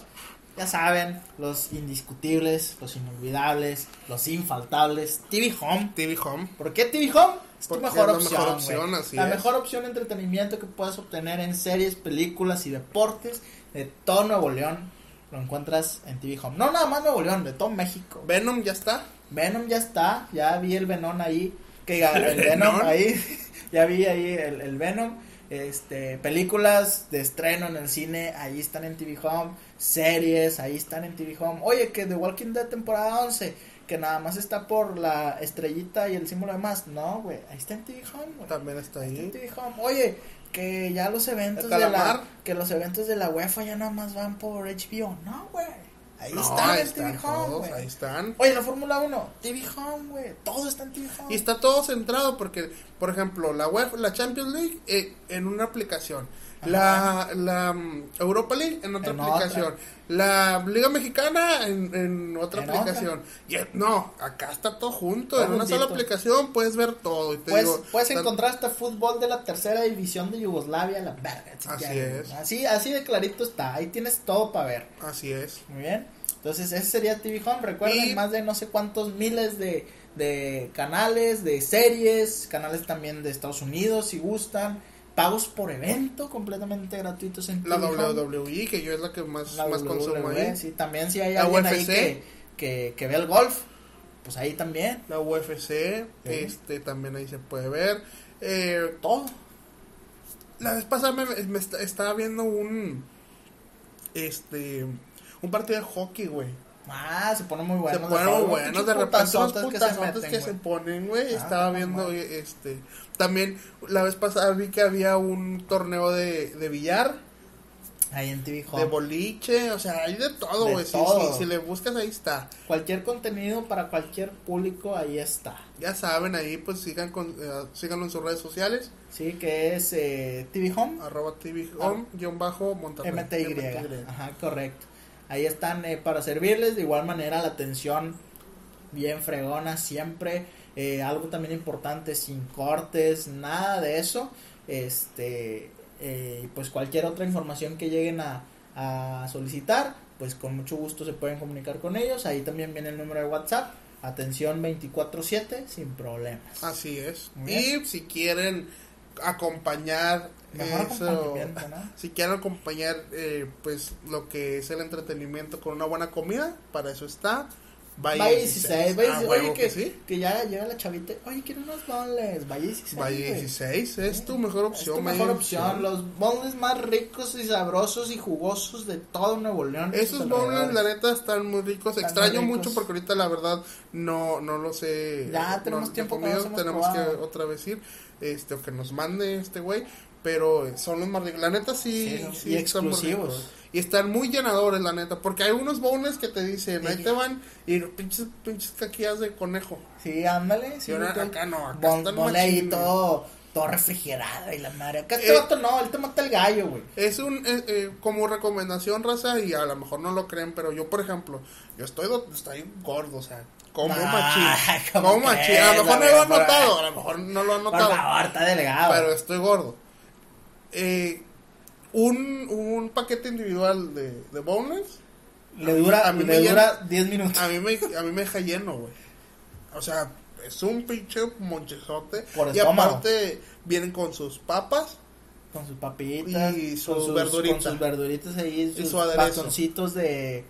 S3: ya saben, los indiscutibles, los inolvidables, los infaltables, TV Home.
S2: TV Home.
S3: ¿Por qué TV Home? Es tu mejor
S2: es la
S3: opción.
S2: mejor opción, así
S3: la
S2: es.
S3: mejor opción de entretenimiento que puedas obtener en series, películas y deportes de todo Nuevo León. Lo encuentras en TV Home. No nada más Nuevo León, de todo México.
S2: Venom ya está.
S3: Venom ya está, ya vi el Venom ahí, que diga, el
S2: ¿El
S3: Venom ahí, ya vi ahí el, el Venom, este, películas de estreno en el cine, ahí están en TV Home, series, ahí están en TV Home, oye, que The Walking Dead temporada 11, que nada más está por la estrellita y el símbolo de más, no, güey, ahí está en TV Home, güey.
S2: También está
S3: Ahí está en
S2: ahí.
S3: TV Home. Oye, que ya los eventos de la que los eventos de la UEFA ya nada más van por HBO, no, güey. Ahí
S2: No, ahí
S3: en TV
S2: están
S3: Home,
S2: todos, ahí están.
S3: Oye, la Fórmula 1, TV Home, güey. Todo está en TV Home.
S2: Y está todo centrado porque, por ejemplo, la web, la Champions League eh, en una aplicación, la, la mm, Europa League en otra
S3: En
S2: aplicación,
S3: otra.
S2: la Liga Mexicana en, en otra
S3: En
S2: aplicación. Y, no, acá está todo junto,
S3: Todo
S2: en una sola aplicación puedes ver todo. Y te
S3: Puedes,
S2: digo,
S3: puedes
S2: tan-
S3: encontrar hasta fútbol de la tercera división de Yugoslavia, la verga. si
S2: Así
S3: quieres.
S2: es.
S3: Así, así de clarito está. Ahí tienes todo para ver.
S2: Así es.
S3: Muy bien. Entonces, ese sería TV Home. Recuerden,
S2: Y-
S3: más de no sé cuántos miles de, de canales, de series, canales también de Estados Unidos, si gustan. Pagos por evento completamente gratuitos en
S2: La. WWE, que yo es la que más,
S3: La
S2: más consumo
S3: WWE,
S2: ahí.
S3: sí, también si hay
S2: La
S3: alguien ahí que, que, que ve el golf, pues ahí también.
S2: La UFC, este también ahí se puede ver. Eh,
S3: Todo.
S2: La vez pasada me, me est- estaba viendo un este un partido de hockey, güey.
S3: Ah, se pone muy bueno.
S2: se ponen muy buenos, de repente unos
S3: que se
S2: putazotes que,
S3: meten,
S2: se ponen, güey.
S3: Ah,
S2: estaba viendo este también la vez pasada vi que había un torneo de, de billar,
S3: Ahí en TV
S2: de
S3: Home.
S2: boliche, o sea, hay de todo,
S3: De
S2: güey. Si,
S3: todo.
S2: si- le buscas ahí está.
S3: Cualquier contenido para cualquier público, ahí está.
S2: Ya saben, ahí pues sigan con, eh, síganlo en sus redes sociales,
S3: Sí, que es eh, TV Home.
S2: arroba TV Home, guion bajo Monterrey.
S3: MTY. Ajá, correcto. Ahí están eh, para servirles. De igual manera, la atención bien fregona siempre. Eh, algo también importante, sin cortes, nada de eso. Este, eh, pues cualquier otra información que lleguen a, a solicitar, pues con mucho gusto se pueden comunicar con ellos. Ahí también viene el número de WhatsApp. Atención 24/7 sin problemas.
S2: Así es. Y si quieren acompañar eso, si quieren acompañar eh, pues lo que es el entretenimiento con una buena comida, para eso está. Valle,
S3: Valle 16, Valle
S2: Ah,
S3: 16.
S2: huevo
S3: Oye, que,
S2: que sí.
S3: que ya llega la chavita. Oye, quiero unos bonles. Valle 16.
S2: Valle
S3: güey.
S2: 16 es tu mejor
S3: Es
S2: opción.
S3: tu
S2: Valle
S3: mejor
S2: 16.
S3: opción. Los bonles más ricos y sabrosos y jugosos de todo Nuevo León.
S2: Esos bowls, la neta, están muy ricos.
S3: Están
S2: Extraño
S3: muy ricos.
S2: mucho porque ahorita, la verdad, no, no los he.
S3: Ya tenemos
S2: no-
S3: tiempo que hemos
S2: Tenemos que
S3: probado.
S2: otra vez ir. Este, o que nos mande este güey. Pero eh, son los más ricos. La neta, sí.
S3: Sí,
S2: sí
S3: y
S2: están muy
S3: exclusivos.
S2: ricos. Y están muy llenadores, la neta. Porque hay unos bowls que te dicen, ahí
S3: Sí.
S2: te van. Y pinches, pinches caquillas de conejo.
S3: Sí, ándale. Sí,
S2: Y ahora acá no, acá
S3: bon-
S2: están
S3: ahí todo, todo refrigerado y la madre. Acá este
S2: Eh,
S3: vato no, él te mata el gallo, güey.
S2: Es un, eh, eh, como recomendación, raza, y a lo mejor no lo creen, pero yo, por ejemplo, yo estoy, estoy gordo, o sea, como
S3: Ay,
S2: machín.
S3: ¿cómo
S2: Como machín. A lo mejor no lo han
S3: por-
S2: notado, a lo mejor no lo han
S3: Por
S2: notado,
S3: favor, está delegado.
S2: pero estoy gordo. Eh, un, un paquete individual de, de boneless,
S3: le dura,
S2: a mí
S3: le
S2: me
S3: dura 10 minutos.
S2: a mí me, a mí me deja lleno, güey. O sea, es un pinche monchezote.
S3: Por
S2: y
S3: estómago.
S2: aparte, vienen con sus papas.
S3: Con sus papitas.
S2: Y su
S3: con sus,
S2: verdurita.
S3: Con sus verduritas ahí.
S2: Y
S3: Sus
S2: su aderezo.
S3: bastoncitos de,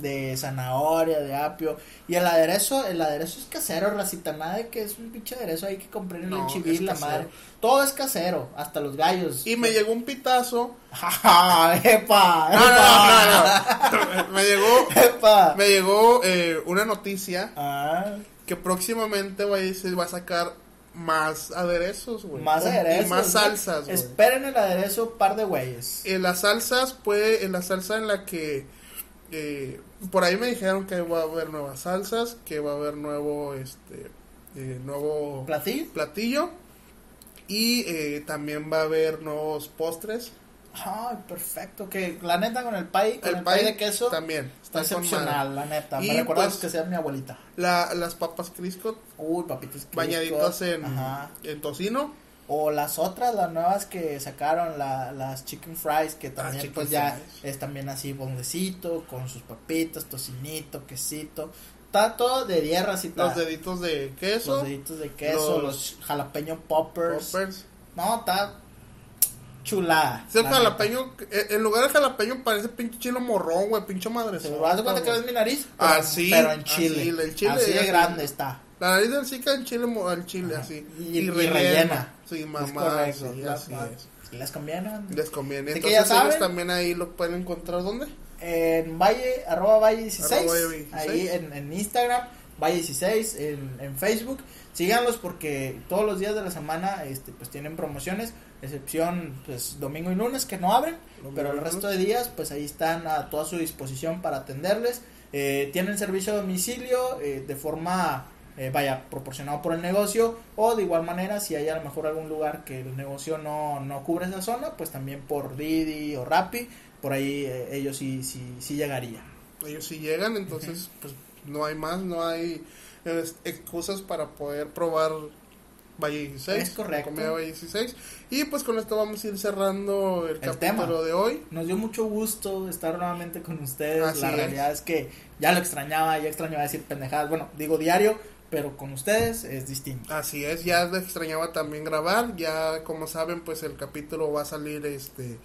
S3: de zanahoria, de apio. Y el aderezo, el aderezo es casero, racita. Nada de que es un pinche aderezo ahí que compré en
S2: No,
S3: el chivil,
S2: es
S3: la madre. Todo es casero, hasta los gallos.
S2: Y me llegó un pitazo.
S3: ¡Ja, ¡Epa!
S2: No,
S3: ¡Epa!
S2: no, no, no. me llegó,
S3: ¡Epa!
S2: me llegó eh, una noticia
S3: Ah,
S2: que próximamente va a, va a sacar más aderezos, güey.
S3: más
S2: Y
S3: aderezos.
S2: más
S3: ¿no?
S2: salsas, güey.
S3: Esperen el aderezo, par de güeyes.
S2: En las salsas, puede, en la salsa en la que, eh, por ahí me dijeron que va a haber nuevas salsas, que va a haber nuevo, este, eh, nuevo
S3: ¿Platillo?
S2: platillo. Y eh, también va a haber nuevos postres.
S3: Ay, perfecto. Que la neta con el pay, con el,
S2: El
S3: pay de queso.
S2: también.
S3: Está excepcional, la neta.
S2: Y,
S3: Me recuerdas
S2: pues,
S3: que sea mi abuelita.
S2: La, las papas Crisco
S3: Uy, papitas Crisco.
S2: bañaditas en,
S3: Ajá.
S2: en tocino.
S3: O las otras, las nuevas que sacaron, la, las chicken fries, que también
S2: Ah,
S3: pues ya
S2: fries.
S3: es también así bondecito, con sus papitas, tocinito, quesito. Está todo de 10 racita.
S2: Los deditos de queso.
S3: Los deditos de queso, los,
S2: los
S3: jalapeño poppers.
S2: poppers.
S3: No, está chulada.
S2: Ese
S3: la
S2: jalapeño, eh, en lugar de jalapeño parece pinche chilo morrón, güey, pinche madre.
S3: neta. ¿Se me das cuenta que ves mi nariz? Pero,
S2: Así,
S3: pero en chile.
S2: así, el chile
S3: Así de grande está.
S2: La nariz del Zika en chile, mo- al chile,
S3: Ajá.
S2: así.
S3: Y- y rellena.
S2: Sí,
S3: Es
S2: mamá,
S3: correcto.
S2: sí,
S3: La-
S2: así
S3: la-
S2: es.
S3: ¿Les conviene?
S2: Les conviene.
S3: Que ya
S2: Entonces ellos
S3: saben.
S2: también ahí lo pueden encontrar, ¿dónde?
S3: En Valle, arroba Valle 16,
S2: Arroba Valle 16.
S3: ahí en, en Instagram, Valle 16, en, en Facebook. Síganlos porque todos los días de la semana este, pues tienen promociones, excepción pues domingo y lunes que no abren,
S2: Domingo
S3: pero el resto de días pues ahí están a toda su disposición para atenderles. Eh, tienen servicio a domicilio eh, de forma, eh, vaya, proporcionado por el negocio o de igual manera si hay a lo mejor algún lugar que el negocio no, no cubre esa zona, pues también por Didi o Rappi, por ahí eh, ellos sí, sí, sí llegarían.
S2: Ellos sí llegan, entonces pues no hay más, no hay eh, excusas para poder probar Valle 16.
S3: Es correcto.
S2: Comida Valle 16. Y pues con esto vamos a ir cerrando el,
S3: El
S2: capítulo
S3: tema.
S2: de hoy.
S3: Nos dio mucho gusto estar nuevamente con ustedes.
S2: Así
S3: la
S2: es.
S3: realidad es que ya lo extrañaba, ya extrañaba decir pendejadas. Bueno, digo diario, pero con ustedes es distinto.
S2: Así es, ya le extrañaba también grabar, ya como saben pues el capítulo va a salir este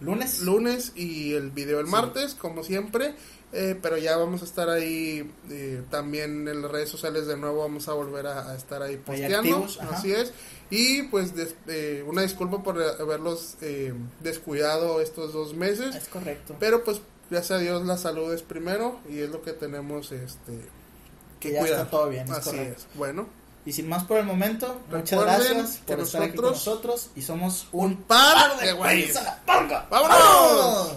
S3: Lunes.
S2: lunes y el video el
S3: Sí.
S2: martes como siempre, eh, pero ya vamos a estar ahí eh, también en las redes sociales de nuevo, vamos a volver a, a estar ahí posteando,
S3: activos,
S2: así es, y pues des- eh, una disculpa por haberlos eh, descuidado estos dos meses,
S3: Es correcto.
S2: pero pues gracias a Dios la salud es primero y es lo que tenemos este
S3: que ya está todo bien, es
S2: Así
S3: correcto.
S2: es, bueno.
S3: Y sin más por el momento, muchas gracias por estar aquí con
S2: nosotros-
S3: nosotros y somos
S2: Un par de güeyes.
S3: panga.
S2: ¡Vámonos!